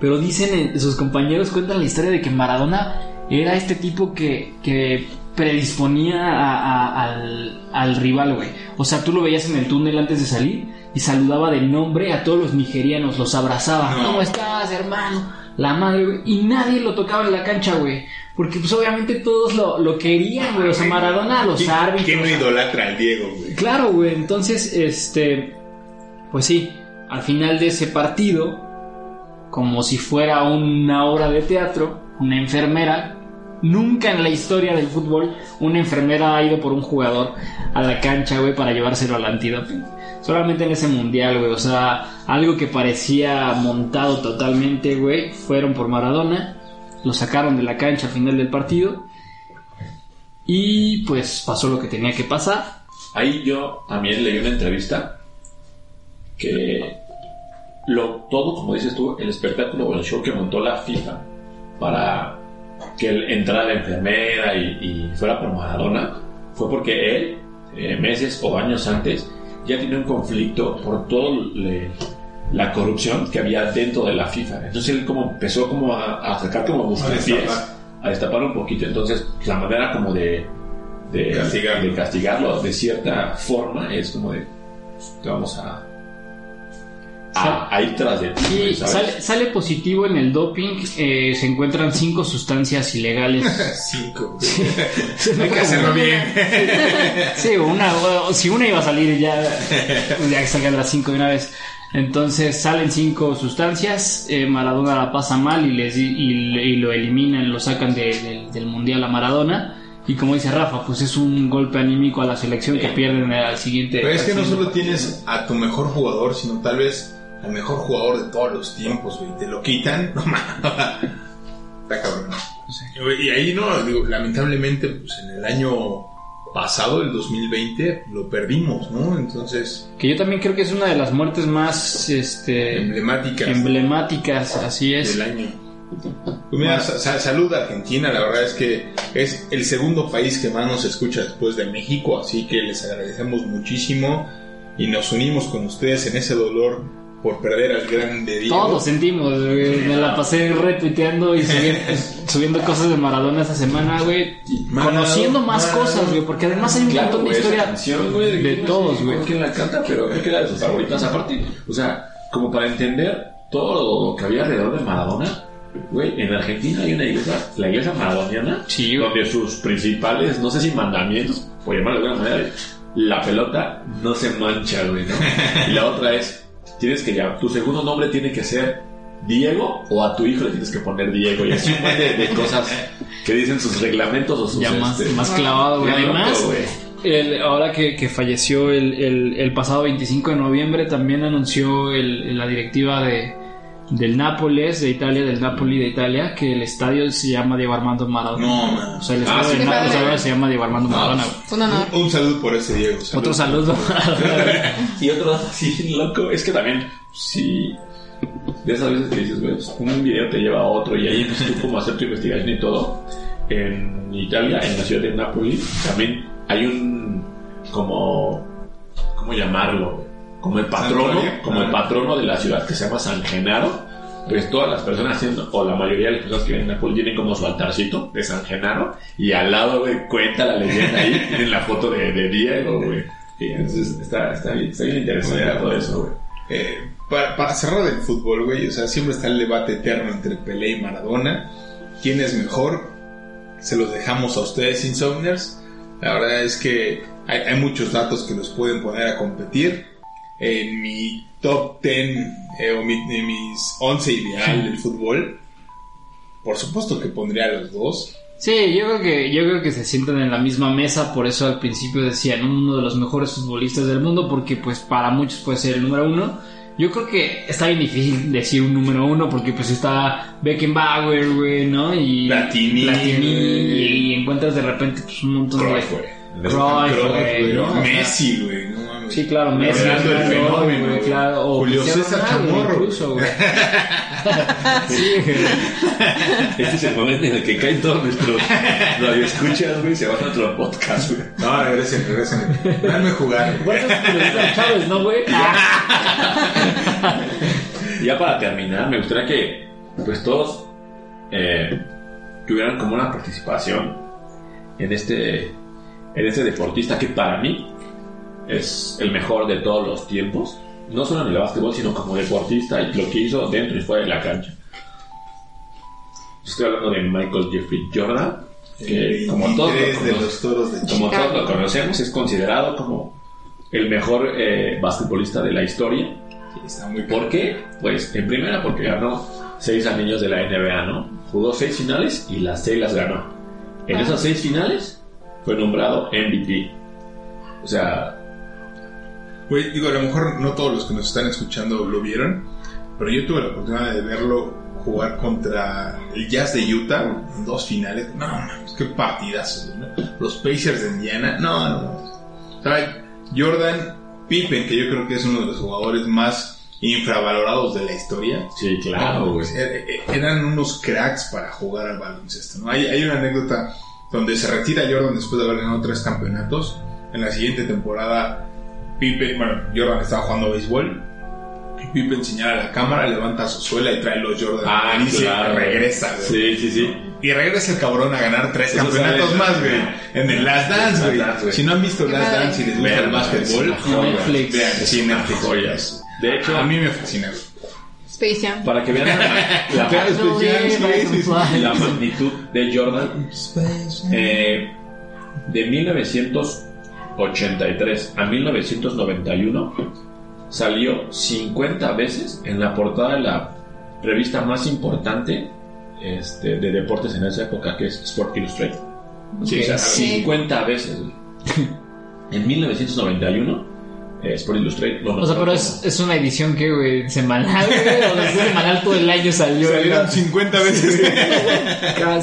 Pero dicen, eh, sus compañeros cuentan la historia de que Maradona era este tipo que, que predisponía a- a- al, al rival, güey. O sea, tú lo veías en el túnel antes de salir y saludaba de nombre a todos los nigerianos, los abrazaba. No. ¿Cómo estás, hermano? La madre, güey. Y nadie lo tocaba en la cancha, güey. Porque pues obviamente todos lo, lo querían, güey. O sea, Maradona a los ¿Quién- árbitros. ¿Quién no idolatra al Diego, güey? Claro, güey. Entonces, este. Pues sí, al final de ese partido, como si fuera una obra de teatro, una enfermera. Nunca en la historia del fútbol una enfermera ha ido por un jugador a la cancha, güey, para llevárselo al antidoping. Solamente en ese mundial, güey. O sea, algo que parecía montado totalmente, güey. Fueron por Maradona. Lo sacaron de la cancha al final del partido. Y pues pasó lo que tenía que pasar. Ahí yo también leí una entrevista que lo, todo, como dices tú, el espectáculo o el show que montó la FIFA para que él entrara la enfermera y, fuera por Maradona fue porque él, eh, meses o años antes, ya tenía un conflicto por toda la corrupción que había dentro de la FIFA. Entonces él como empezó como a, a sacar como destapar. a destapar un poquito. Entonces la manera como de de Castigarlo. de castigarlo de cierta forma es como de te vamos a a, a ir tras de ti Sí, sale, sale positivo en el doping, eh, se encuentran cinco sustancias ilegales. Cinco. Hay que hacerlo bien. Sí, una, o- si una iba a salir ya, ya que salgan las cinco de una vez. Entonces salen cinco sustancias, eh, Maradona la pasa mal y, les, di- y, y lo eliminan, lo sacan de- del- del mundial a Maradona. Y como dice Rafa, pues es un golpe anímico a la selección que pierden al siguiente. Pero es que no solo tienes a tu mejor jugador, sino tal vez al mejor jugador de todos los tiempos, güey. Te lo quitan, no mames. Está cabrón. Y ahí no, digo, lamentablemente, pues en el año pasado, el 2020, lo perdimos, ¿no? Entonces, Que yo también creo que es una de las muertes más este, emblemáticas emblemáticas, así es. del año. Pues mira, salud Argentina, la verdad es que es el segundo país que más nos escucha después de México, así que les agradecemos muchísimo y nos unimos con ustedes en ese dolor por perder al grande Diego. Todos sentimos, güey. Me la pasé retuiteando y subiendo, subiendo cosas de Maradona esta semana, güey. Maradona, Conociendo más Maradona. cosas, güey. Porque además hay un Claro, montón de güey, esa historia canción, güey, de quién todos, güey. quién la canta, pero creo que era de sus favoritas aparte. O sea, como para entender todo lo que había alrededor de Maradona, güey, en Argentina hay una iglesia, la iglesia maradoniana, Sí, donde sus principales, no sé si mandamientos, por llamarlo de alguna manera, la pelota no se mancha, güey, ¿no? Y la otra es, tienes que llamar, tu segundo nombre tiene que ser Diego o a tu hijo le tienes que poner Diego y así un de, de cosas que dicen sus reglamentos o sus... Ya más, este, más clavado, güey. Además, el- ahora que, que falleció el, el- el pasado 25 de noviembre, también anunció el- la directiva de, del Nápoles, de Italia, del Napoli de Italia, que el estadio se llama Diego Armando Maradona. No, man. O sea, el Ah, estadio sí, de qué Nápoles ahora se llama Diego Armando Maradona, güey. Un honor. Un, un saludo por ese Diego. salud. Otro saludo. Y otro dato así loco es que también, si de esas veces que dices, güey, pues, un video te lleva a otro y ahí empiezas tú como a hacer tu investigación y todo, en Italia, en la ciudad de Napoli, también hay un, como, ¿cómo llamarlo? Como el patrono, como el Ah. patrono de la ciudad que se llama San Genaro. Pues todas las personas, haciendo- o la mayoría de las personas que viven en Napoli tienen como su altarcito de San Genaro y al lado, güey, cuenta la leyenda ahí, tienen la foto de, de Diego, güey. Y entonces está, está, bien, está bien interesante todo eso, güey. Eh, para, para cerrar el fútbol, güey, o sea, siempre está el debate eterno entre Pelé y Maradona. ¿Quién es mejor? Se los dejamos a ustedes, Insomniers. La verdad es que hay, hay muchos datos que los pueden poner a competir. En mi top 10 eh, o mi- en mis 11 ideal del fútbol, por supuesto que pondría a los dos. Sí, yo creo que yo creo que se sientan en la misma mesa, por eso al principio decían uno de los mejores futbolistas del mundo, porque pues para muchos puede ser el número uno. Yo creo que está bien difícil decir un número uno, porque pues está Beckenbauer, güey, ¿no? Y Platini, Platini, güey. y, encuentras de repente pues, un montón Cruyff, de. Cruyff, Cruyff, güey, ¿no? Messi, güey. Sí, claro, Messi, Hablando del Ronaldo, fenómeno, güey, claro, o Julio César Chamorro. incluso, güey. sí, güey. Este es el momento en el que caen todos nuestros radioescuchas, güey, se van a otro podcast, güey. No, regresen, regresen. Dame jugar. Como Luis Chávez, ¿no, güey? Ya para terminar, me gustaría que pues todos eh, tuvieran como una participación en este, en este deportista que para mí es el mejor de todos los tiempos. No solo en el básquetbol, sino como deportista y lo que hizo dentro y fuera de la cancha. Estoy hablando de Michael Jeffrey Jordan, que como todos, lo Tres de cono- los toros de como todos lo conocemos, es considerado como el mejor eh, basquetbolista de la historia. Está muy ¿Por qué? Pues en primera porque ganó seis anillos de la NBA, ¿no? Jugó seis finales y las seis las ganó. En esas seis finales fue nombrado MVP. O sea, Güey, digo, a lo mejor no todos los que nos están escuchando lo vieron, pero yo tuve la oportunidad de verlo jugar contra el Jazz de Utah en dos finales. No, mames, qué partidazos, ¿no? Los Pacers de Indiana. No, no, no. O sea, Jordan Pippen, que yo creo que es uno de los jugadores más infravalorados de la historia. sí, claro, güey. Er- er- Eran unos cracks para jugar al baloncesto. ¿no? Hay, hay una anécdota donde se retira Jordan después de haber ganado tres campeonatos. En la siguiente temporada, Pippen, bueno, Jordan estaba jugando béisbol. Y Pippen señala a la cámara, levanta su suela y trae los Jordan. Ah, y claro. regresa, güey. Sí, sí, sí. Y regresa el cabrón a ganar tres Eso campeonatos más, güey. En el Last Dance, Last güey. Dance. Si no han visto Last. Dance y les gusta Vean, el básquetbol. Netflix. vean, sí, Netflix. Joyas. De hecho, A mí me fascina. Space Jam. para que vean la, la-. Firefly. la magnitud de Jordan, eh, de 1983 a 1991 salió 50 veces en la portada de la revista más importante este, de deportes en esa época, que es Sport Illustrated. Sí, o sea, Sí. 50 veces. En 1991, eh, Sport Illustrated lo O sea, pero es, es una edición que, güey, semanal, güey, o sea, semanal todo el año salió. Salieron 50 veces.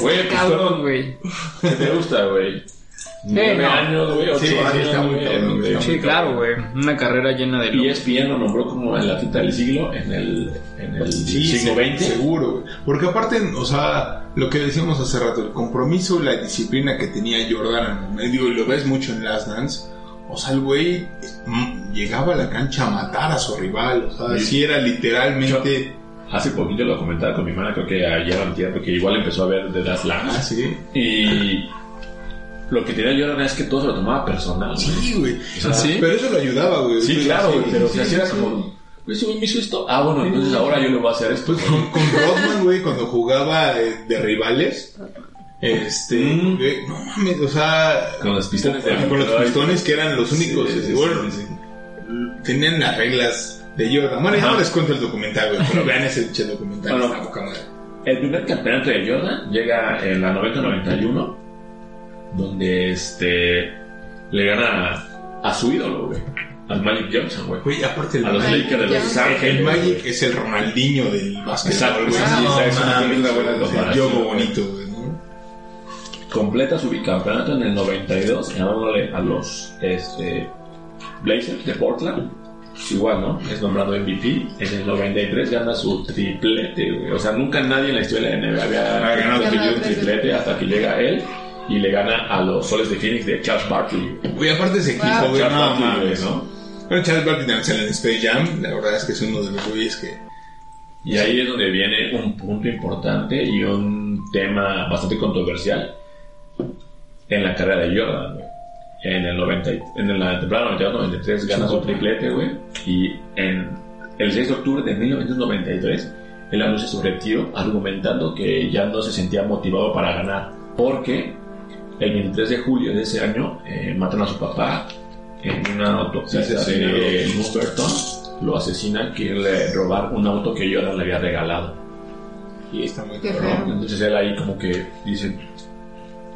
Güey, pues, cabrón, fueron- güey. ¿Qué te gusta, güey? Nueve no. años, güey, ocho Sí, años, está muy cabrón, güey. Sí, claro, güey. Una carrera llena de Y. ESPN lo nombró como el atleta del siglo en el, en el Sí, siglo XX. Seguro. Porque aparte, o sea, lo que decíamos hace rato, el compromiso, la disciplina que tenía Jordan al momento, y lo ves mucho en Last Dance, o sea, el güey mm, llegaba a la cancha a matar a su rival, o sea, Sí. sí era literalmente... Hace poquito lo comentaba con mi hermana, creo que ayer o antier, porque igual empezó a ver de las Ah, Last. sí. Y lo que tenía Jordan es que todo se lo tomaba personal. Sí, güey. sea, ¿sí? Pero eso lo ayudaba, güey. Sí, claro, güey, pero sí, o sea, sí sí, era sí. como, pues güey me hizo esto. Ah, bueno, entonces ahora yo le voy a hacer esto. Pues con, con Rodman, güey, cuando jugaba eh, de rivales, este, Mm. güey, no mames, o sea, Con los pistones de con los pistones que eran los únicos, bueno, tenían las reglas de Jordan. Bueno, ya no les cuento el documental, güey, pero vean ese documental, Bueno. está poca madre. El primer campeonato de Jordan llega en la 90-91, donde este le gana a, su ídolo, güey, al Magic Johnson, güey. Güey, aparte el A los Magic, Lakers de Los. Ángeles. el. Magic es el Ronaldinho del básquetbol, güey. es una- buena yogo bonito, güey, completa su bicampeonato en el 92 ganándole a los este, Blazers de Portland igual no es nombrado MVP en el 93 gana su triplete güey. o sea nunca nadie en la historia de la NBA había Ha ganado un triplete hasta que llega él y le gana a los Soles de Phoenix de Charles Barkley Güey, aparte ese equipo, güey, Charles no Barkley, güey, ¿no? Bueno, Charles Barkley también sale en Space Jam, la verdad es que es uno de los güeyes que... y ahí es donde viene un punto importante y un tema bastante controversial en la carrera de Jordan, güey. En el 90, y- en la temporada 92-93 gana su triplete, güey. Y en el 6 de octubre de 1993 él anuncia su retiro argumentando que ya no se sentía motivado para ganar. Porque el 23 de julio de ese año eh, matan a su papá en una autopsia Sí, sí, de sí. Lo asesinan, quiere robar un auto que Jordan le había regalado. Y está muy. Entonces él ahí como que dice...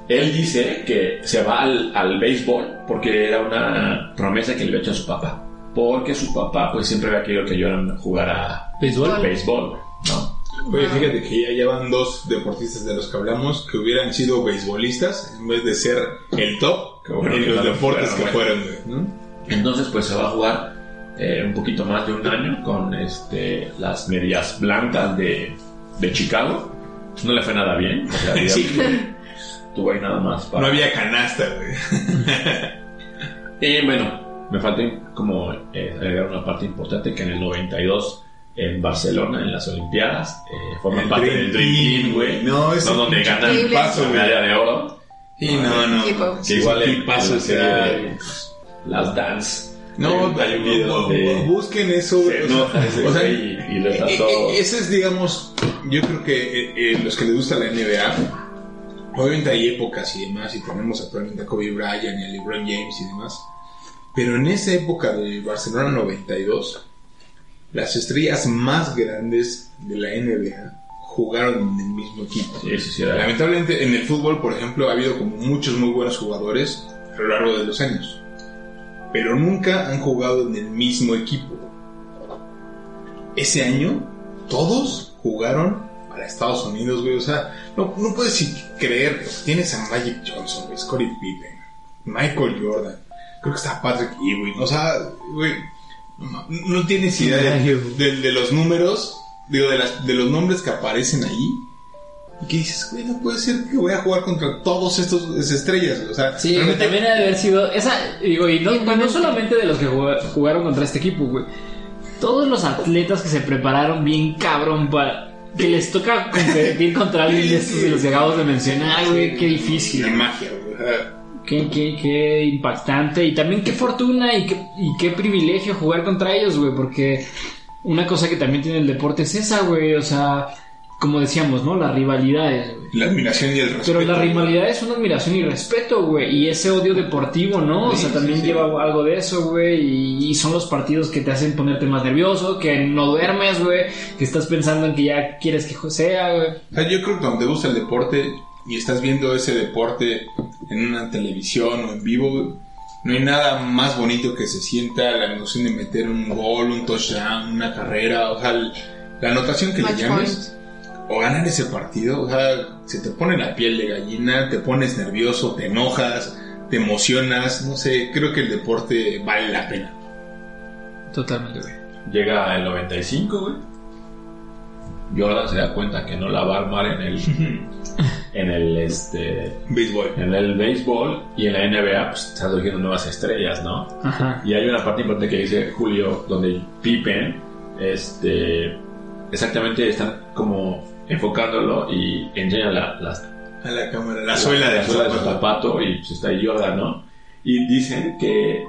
Él dice que se va al, al béisbol porque era una promesa que le había hecho a su papá. Porque su papá pues siempre había querido que Jordan jugara ¿Béisbol? béisbol, ¿no? Oye, fíjate que ya llevan dos deportistas de los que hablamos que hubieran sido beisbolistas en vez de ser el top bueno en los deportes fueron, que fueron, güey, ¿no? Entonces, pues se va a jugar eh, un poquito más de un año con este, las medias blancas de, de Chicago. No le fue nada bien. O sea, digamos Sí. que tuvo ahí nada más para... No había canasta, güey. Y bueno, me falta como eh, agregar una parte importante que en el 92 en Barcelona, en las Olimpiadas, eh, forman El parte Dream del Dream Team, güey. No, es un donde ganan la güey. medalla de oro. Y no, no. Equipo. Que igual el el paso paso de pues, las dance. No, hay, un video donde busquen eso. se o sea, enoja ese o sea, güey y, y eh, trató. eh, ese es, digamos, yo creo que eh, eh, los que les gusta la NBA, obviamente hay épocas y demás, y tenemos actualmente a Kobe Bryant y a LeBron James y demás, pero en esa época de Barcelona 92, las estrellas más grandes de la NBA jugaron en el mismo equipo. Sí, sí, sí, Lamentablemente en el fútbol, por ejemplo, ha habido como muchos muy buenos jugadores a lo largo de los años, pero nunca han jugado en el mismo equipo. Ese año, todos jugaron para Estados Unidos, güey. O sea, no, no puedes creer. güey. Tienes a Magic Johnson, güey, Scottie Pippen, Michael Jordan. Creo que está Patrick Ewing. O sea, güey, no, tienes idea de, de- de los números, digo, de, las, de los nombres que aparecen ahí. Y que dices, güey, no puede ser que voy a jugar contra todos estos estrellas. O sea, Sí, realmente- también ha de haber sido. Esa, digo, y no, y no solamente de los que jugaron contra este equipo, güey. Todos los atletas que se prepararon bien cabrón para. Que les toca competir contra alguien de estos de los que acabamos de mencionar, güey. Qué difícil. la magia, güey. Qué, qué, qué impactante. Y también qué fortuna y qué, y qué privilegio jugar contra ellos, güey. Porque una cosa que también tiene el deporte es esa, güey. O sea, como decíamos, ¿no? Las rivalidades, güey. la admiración y el respeto. Pero la rivalidad es una admiración y respeto, güey. Y ese odio deportivo, ¿no? O sea, también sí, sí. lleva algo de eso, güey. Y, y son los partidos que te hacen ponerte más nervioso, que no duermes, güey. Que estás pensando en que ya quieres que sea, güey. O sea, yo creo que te gusta el deporte y estás viendo ese deporte en una televisión o en vivo, no hay nada más bonito que se sienta la emoción de meter un gol, un touchdown, una carrera, o sea, el- la anotación que le llames, o ganar ese partido, o sea, se te pone la piel de gallina, te pones nervioso, te enojas, te emocionas, no sé, creo que el deporte vale la pena. Totalmente, güey. Llega el 95, güey. Jordan se da cuenta que no la va a armar en el, en el, este, Béisbol. en el béisbol y en la NBA, pues están surgiendo nuevas estrellas, ¿no? Ajá. Y hay una parte importante que dice Julio, donde Pippen, este, exactamente están como enfocándolo y enseña la, las A la cámara, la suela de la suela de su zapato. zapato y pues está ahí Jordan, ¿no? Y dicen que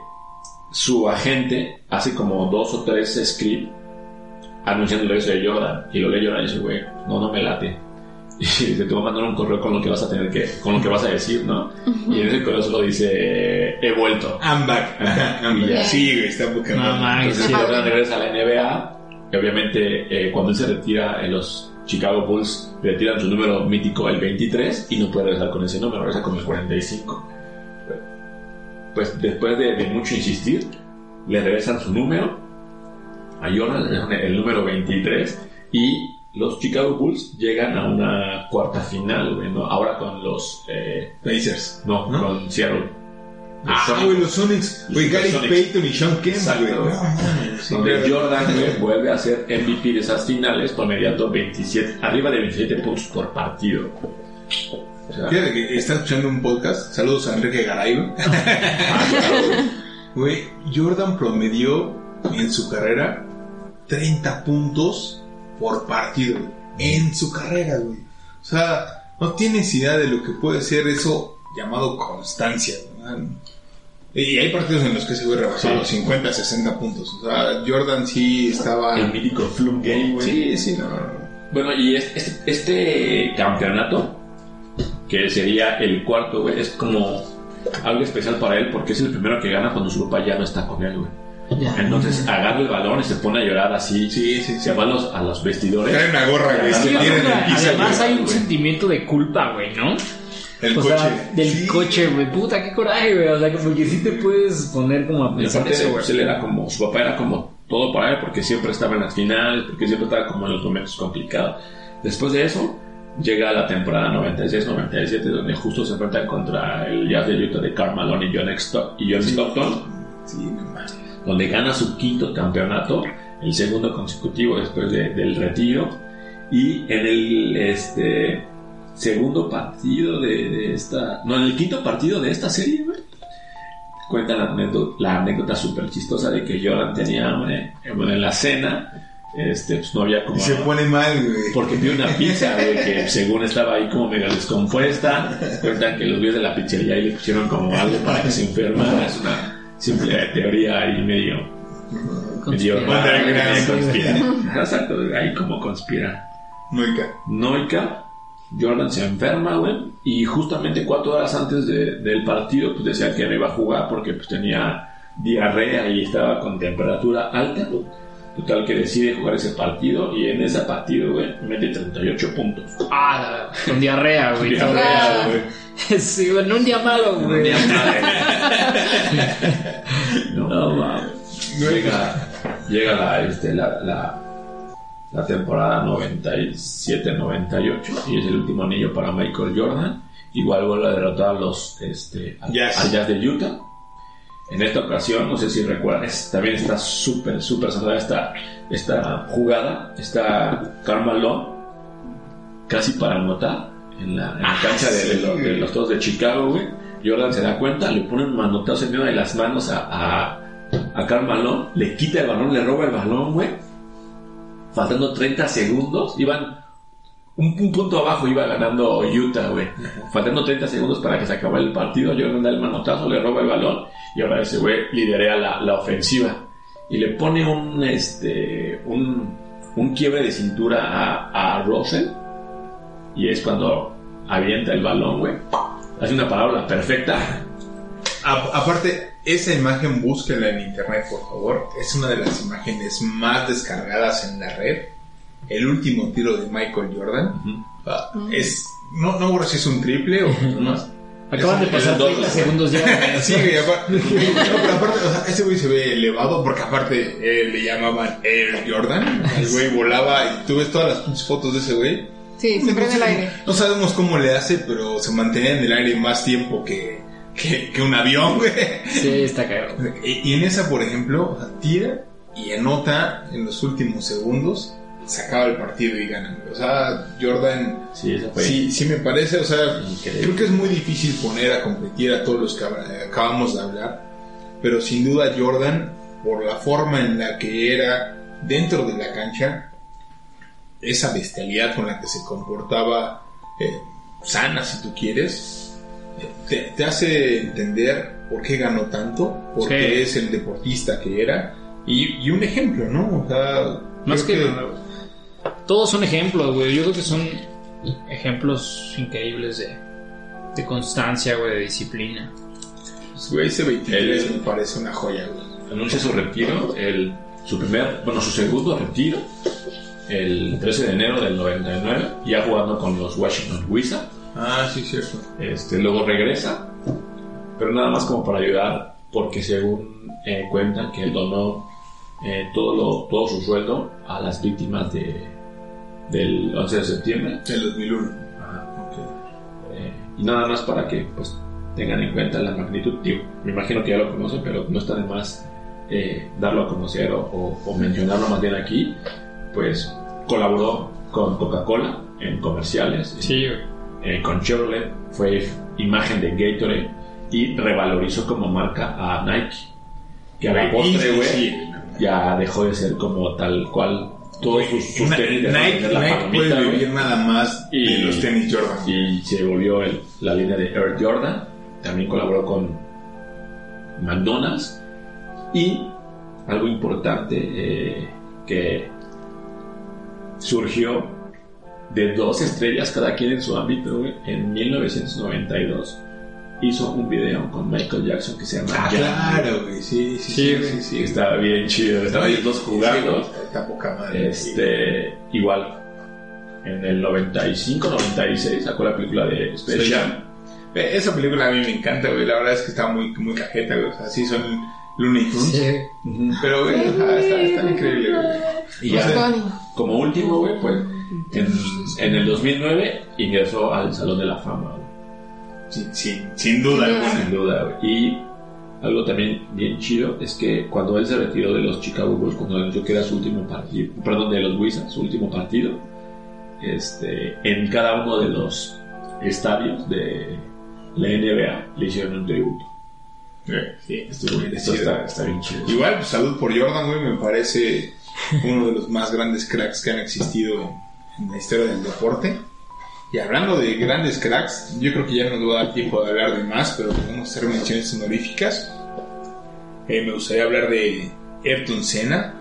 su agente hace como dos o tres scripts anunciándole eso de Jordan y lo lee Jordan y dice, güey, no, no me late. Y dice, te voy a mandar un correo con lo que vas a tener que, con lo que vas a decir, ¿no? Y en ese correo solo dice, he vuelto. I'm back. I'm back. Y ya. Sí, güey, está Pokémon. No, man, Entonces sí. Jordan regresa a la NBA y obviamente eh, cuando él se retira en los Chicago Bulls retiran su número mítico el 23 y no puede regresar con ese número, regresa con el 45. Pues después de, de mucho insistir, le regresan su número a Jordan, el número 23 y los Chicago Bulls llegan a una cuarta final, güey, ¿no? Ahora con los... eh, Pacers. no, ¿No? con Seattle. Los Ah, Sonics. güey, los Sonics. Güey, Gary. Payton y Sean Kemp. No, sí, donde. Jordan güey, vuelve a ser MVP de esas finales promediando 27, arriba de 27 puntos por partido. O sea, Fíjate que está escuchando un podcast. Saludos a Enrique Garay, güey. Güey, Jordan promedió en su carrera 30 puntos por partido. güey. En su carrera, güey. O sea, no tienes idea de lo que puede ser eso llamado constancia, ¿verdad? Y hay partidos en los que se güey rebasó Sí. los 50, 60 puntos. O sea, Jordan sí estaba. el mítico Fluke Game, güey. Sí, sí, no, no, no. Bueno, y es- este, este campeonato, que sería el cuarto, güey, es como algo especial para él porque es el primero que gana cuando su papá ya no está con él, güey. Ya. Entonces agarra el balón y se pone a llorar así. Sí, sí, sí. Se va a los, a los vestidores. Trae una gorra, güey. Sí, Se Sí, yo tira creo en que el piso. además hay un sentimiento de culpa, güey, ¿no? El o coche. sea, del Sí. coche, güey. Puta, qué coraje, güey. O sea, que porque sí te puedes poner como a pensar aparte, eso, güey. pues, él era como, su papá era como todo para él porque siempre estaba en las finales, porque siempre estaba como en los momentos complicados. Después de eso, llega la temporada 96-97, donde justo se enfrentan contra el Jazz de Utah de Karl Malone y John, Sto- y John Stockton. Sí, no mames. Donde gana su quinto campeonato, el segundo consecutivo después de- del retiro. Y en el este, segundo partido de, de esta. No, en el quinto partido de esta serie, güey. Cuentan la anécdota, la anécdota súper chistosa de que Jordan tenía hambre. Bueno, en la cena, este, pues no había como. Y se pone mal, güey. Porque pidió una pizza, güey, que según estaba ahí como medio descompuesta. Cuentan que los güeyes de la pizzería ahí le pusieron como algo para que se enfermara. Es una simple teoría ahí medio. medio Conspira. Exacto, ahí como conspira. Noica. Noica, Jordan se enferma, güey, y justamente cuatro horas antes de- del partido, pues decía que no iba a jugar porque pues tenía diarrea y estaba con temperatura alta. Total que decide jugar ese partido y en ese partido, güey, mete 38 puntos. Ah, con diarrea, güey. Diarrea, güey. Sí, en un día malo, güey. A no, No, mames. llega, llega la, este, la, la, la temporada 97-98 y es el último anillo para Michael Jordan. Igual vuelve a derrotar a los este, al, Jazz. al Jazz de Utah. En esta ocasión, no sé si recuerdan, es- también está súper, súper sonada esta, esta jugada. Está Carmelo casi para anotar en la, en la cancha de, de los, de los de Chicago, güey. Jordan se da cuenta, le pone un manotazo en medio de las manos a, a, a Karl Malone, le quita el balón, le roba el balón, güey. Faltando 30 segundos, iban un, un punto abajo, iba ganando Utah, güey. Faltando 30 segundos para que se acabara el partido, Jordan da el manotazo, le roba el balón y ahora ese güey lidera la, la ofensiva. Y le pone un, este, un, un quiebre de cintura a, a Russell y es cuando avienta el balón, güey. Hace una parábola perfecta. A- aparte, esa imagen búsquenla en internet, por favor. Es una de las imágenes más descargadas en la red. El último tiro de Michael Jordan. Ah, es, no, no si es un triple o más. Acaban de pasar es dos, 30 güey. segundos ya. Sí, güey, aparte, no, pero aparte, o sea, ese güey se ve elevado porque aparte eh, le llamaban Air Jordan. El güey volaba y tú ves todas las pinches fotos de ese güey. Sí, siempre en el aire. No sabemos cómo le hace, pero se mantenía en el aire más tiempo que, que, que un avión, güey. Sí, está caro. Y, y en esa, por ejemplo, o sea, tira y anota en los últimos segundos, se acaba el partido y ganan. O sea, Jordan, Sí, esa fue. sí, sí me parece, o sea, Increíble. creo que es muy difícil poner a competir a todos los que acabamos de hablar, pero sin duda Jordan, por la forma en la que era dentro de la cancha, esa bestialidad con la que se comportaba, eh, sana si tú quieres, eh, te, te hace entender por qué ganó tanto, porque Sí. es el deportista que era, y, y un ejemplo, ¿no? O sea, Más que, todos son ejemplos, güey. Yo creo que son ejemplos increíbles de, de constancia, güey, de disciplina. pues, güey, ese 23 El- me parece una joya, güey. Anuncia su retiro, el, su primer, bueno, su segundo retiro, el 13 de enero del 99, ya jugando con los Washington Wizards. Ah, sí, cierto. Este, luego regresa, pero nada más como para ayudar, porque según eh, cuentan que él donó eh, todo, lo, todo su sueldo a las víctimas de, del 11 de septiembre. El 2001. Ajá. Ok. Eh, y nada más para que pues, tengan en cuenta la magnitud. Digo, me imagino que ya lo conocen, pero no está de más eh, darlo a conocer o, o- o mencionarlo más bien aquí. Pues colaboró con Coca-Cola en comerciales. güey. eh, con Chevrolet fue imagen de Gatorade y revalorizó como marca a Nike. Que a la postre, güey, Sí, ya dejó de ser como tal cual todos sus, tenis de Nike, la Nike palomita, puede vivir nada más Y- de los tenis Jordan. y se volvió el- la línea de Air Jordan. También colaboró con McDonald's y algo importante eh, que surgió de dos estrellas cada quien en su ámbito güey, en 1992 hizo un video con Michael Jackson que se llama Ah, claro, güey. Sí, sí, Sí, sí. sí. Está bien chido, estaban los dos jugando. Sí, está poca madre. Este, igual, en el 95, 96 sacó la película de Space Sí. Jam. Eh, Esa película a mí me encanta, güey. La verdad es que está muy, muy cajeta, güey. O sea, sí son Looney Tunes. Sí. Pero, güey, está, está increíble, güey. Y ya, Funny. como último, güey, pues, en, en el 2009 ingresó al Salón de la Fama, güey. Sin, sin, sin duda Sí. sin duda, güey. Y algo también bien chido es que cuando él se retiró de los Chicago Bulls, cuando anunció que era su último partido, perdón, de los Wizards, su último partido, este, en cada uno de los estadios de la NBA le hicieron un tributo. Sí, Esto, esto está, está bien chido. Igual, pues, salud por Jordan, güey, me parece uno de los más grandes cracks que han existido en, en la historia del deporte. Y hablando de grandes cracks, yo creo que ya no nos va a dar tiempo de hablar de más, pero podemos hacer menciones honoríficas. Eh, me gustaría hablar de Ayrton Senna,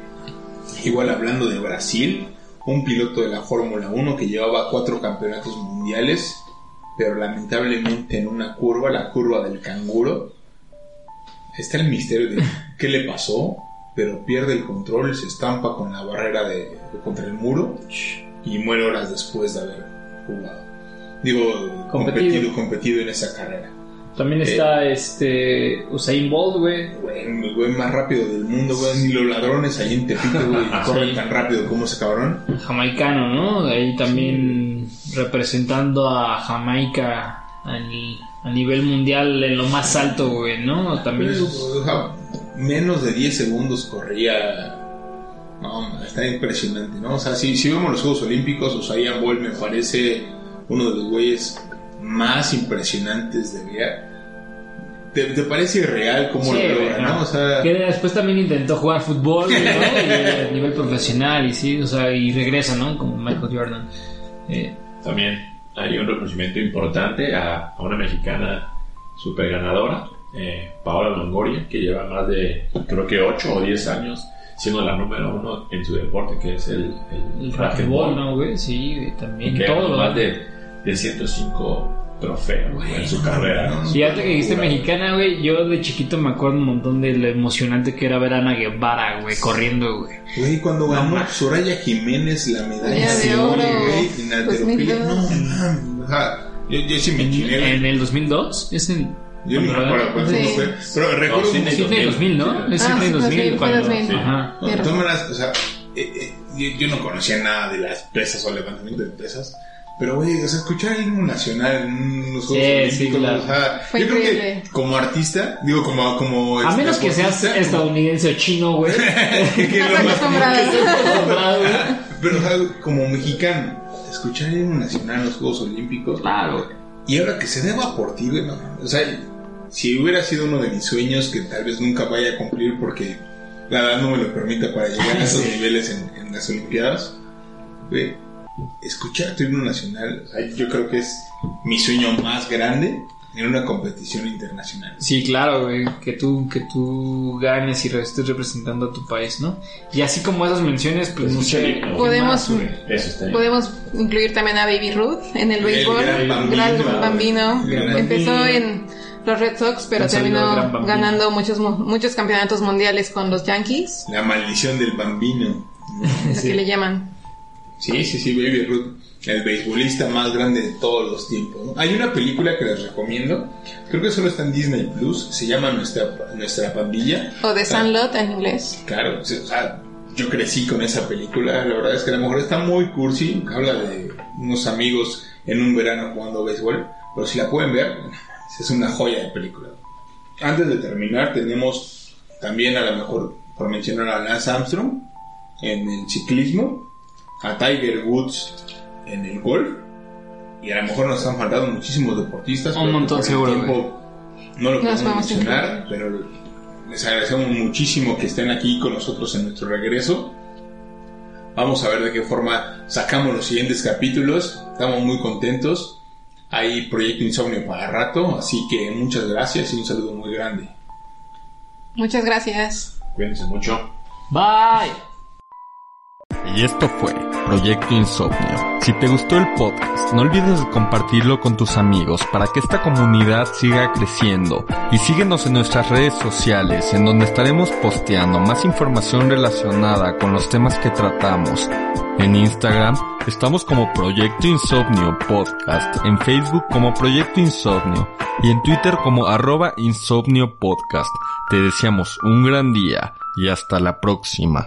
igual hablando de Brasil, un piloto de la Fórmula 1 que llevaba cuatro campeonatos mundiales, pero lamentablemente en una curva, la curva del canguro, está el misterio de qué le pasó, pero pierde el control, se estampa con la barrera de, contra el muro y muere horas después de haber jugado. Digo, Competido. competido, competido en esa carrera. También está este Usain Bolt, güey. El güey más rápido del mundo, güey. Ni los ladrones ahí en Tepito, güey, corren tan rápido como ese cabrón. Jamaicano, ¿no? Ahí también representando a Jamaica al- a nivel mundial en lo más alto, güey, ¿no? También Pero, sus- o sea, menos de 10 segundos corría. No, está impresionante, ¿no? O sea, si, si vemos los Juegos Olímpicos, Usain Bolt me parece uno de los güeyes más impresionantes de ver. ¿Te, te parece real cómo Sí, lo logra, no. no? O sea, Que después también intentó jugar fútbol, ¿no? Y a nivel profesional y sí, o sea, y regresa, ¿no? Como Michael Jordan. Eh, También hay un reconocimiento importante a, a una mexicana super ganadora, eh, Paola Longoria, que lleva más de, creo que 8 o 10 años siendo la número uno en su deporte, que es el, el, el racquetball, racquetball, ¿no, güey? Sí, también que todo. más de, de 105 trofeos güey, en su carrera. no, Fíjate que dijiste mexicana, güey. Yo de chiquito me acuerdo un montón de lo emocionante que era ver a Ana Guevara, güey, corriendo, güey. Güey, cuando ganó. Soraya Jiménez la medalla de oro, güey, en 2002. no mames, o sea, yo, yo sí me En, en el 2002, es en. Yo ni me cuando- acuerdo Sí. fue, pero recuerdo sí, mucho- sí, Sydney 2000, ¿no? Es Ah, Sydney sí, 2000. 2000, fue cuando- 2000. sí. Ajá. No, de todas maneras, o sea, eh, eh, yo, yo no conocía nada de las pesas o levantamiento de pesas. Pero, güey, o sea, escuchar el himno nacional en los Juegos Sí, sí, Olímpicos, claro. o sea, Fue yo creo increíble. que como artista, digo, como, como A menos que seas deportista, estadounidense o chino, güey. que lo más- acostumbrado. Pero, o sea, como mexicano, escuchar el himno nacional en los Juegos Olímpicos, Claro. y ahora que se deba por ti, güey, no, o sea, si hubiera sido uno de mis sueños que tal vez nunca vaya a cumplir porque la edad no me lo permite para llegar a esos niveles en, en las Olimpiadas, güey, escuchar tu himno nacional, o sea, yo creo que es mi sueño más grande en una competición internacional. Sí, claro, güey, que tú, que tú ganes y estés representando a tu país, ¿no? Y así como esas menciones, pues no Escucha sé. bien, ¿no? ¿qué Podemos- más. Podemos incluir también a Baby Ruth en el El béisbol. gran bambino. Gran bambino. Gran Empezó bambino. en los Red Sox, pero terminó ganando muchos mu- muchos campeonatos mundiales con los Yankees, La maldición del bambino. así le llaman. Sí, sí, sí, Baby Ruth, el beisbolista más grande de todos los tiempos. ¿no? Hay una película que les recomiendo, creo que solo está en Disney Plus, se llama Nuestra, Nuestra Pandilla. O de Sandlot en inglés. Claro, o sea, yo crecí con esa película, la verdad es que a lo mejor está muy cursi, habla de unos amigos en un verano jugando béisbol, pero si la pueden ver, es una joya de película. Antes de terminar, tenemos también a lo mejor por mencionar a Lance Armstrong en el ciclismo, a Tiger Woods en el golf, y a lo mejor nos han faltado muchísimos deportistas. Un montón, seguro, tiempo No lo podemos vamos a mencionar, pero les agradecemos muchísimo que estén aquí con nosotros en nuestro regreso. Vamos a ver de qué forma sacamos los siguientes capítulos. Estamos muy contentos. Hay Proyecto Insomnio para rato, así que muchas gracias y un saludo muy grande. Muchas gracias. Cuídense mucho. Bye. Y esto fue Proyecto Insomnio. Si te gustó el podcast, no olvides de compartirlo con tus amigos para que esta comunidad siga creciendo. Y síguenos en nuestras redes sociales, en donde estaremos posteando más información relacionada con los temas que tratamos. En Instagram estamos como Proyecto Insomnio Podcast, en Facebook como Proyecto Insomnio y en Twitter como arroba Insomnio Podcast. Te deseamos un gran día y hasta la próxima.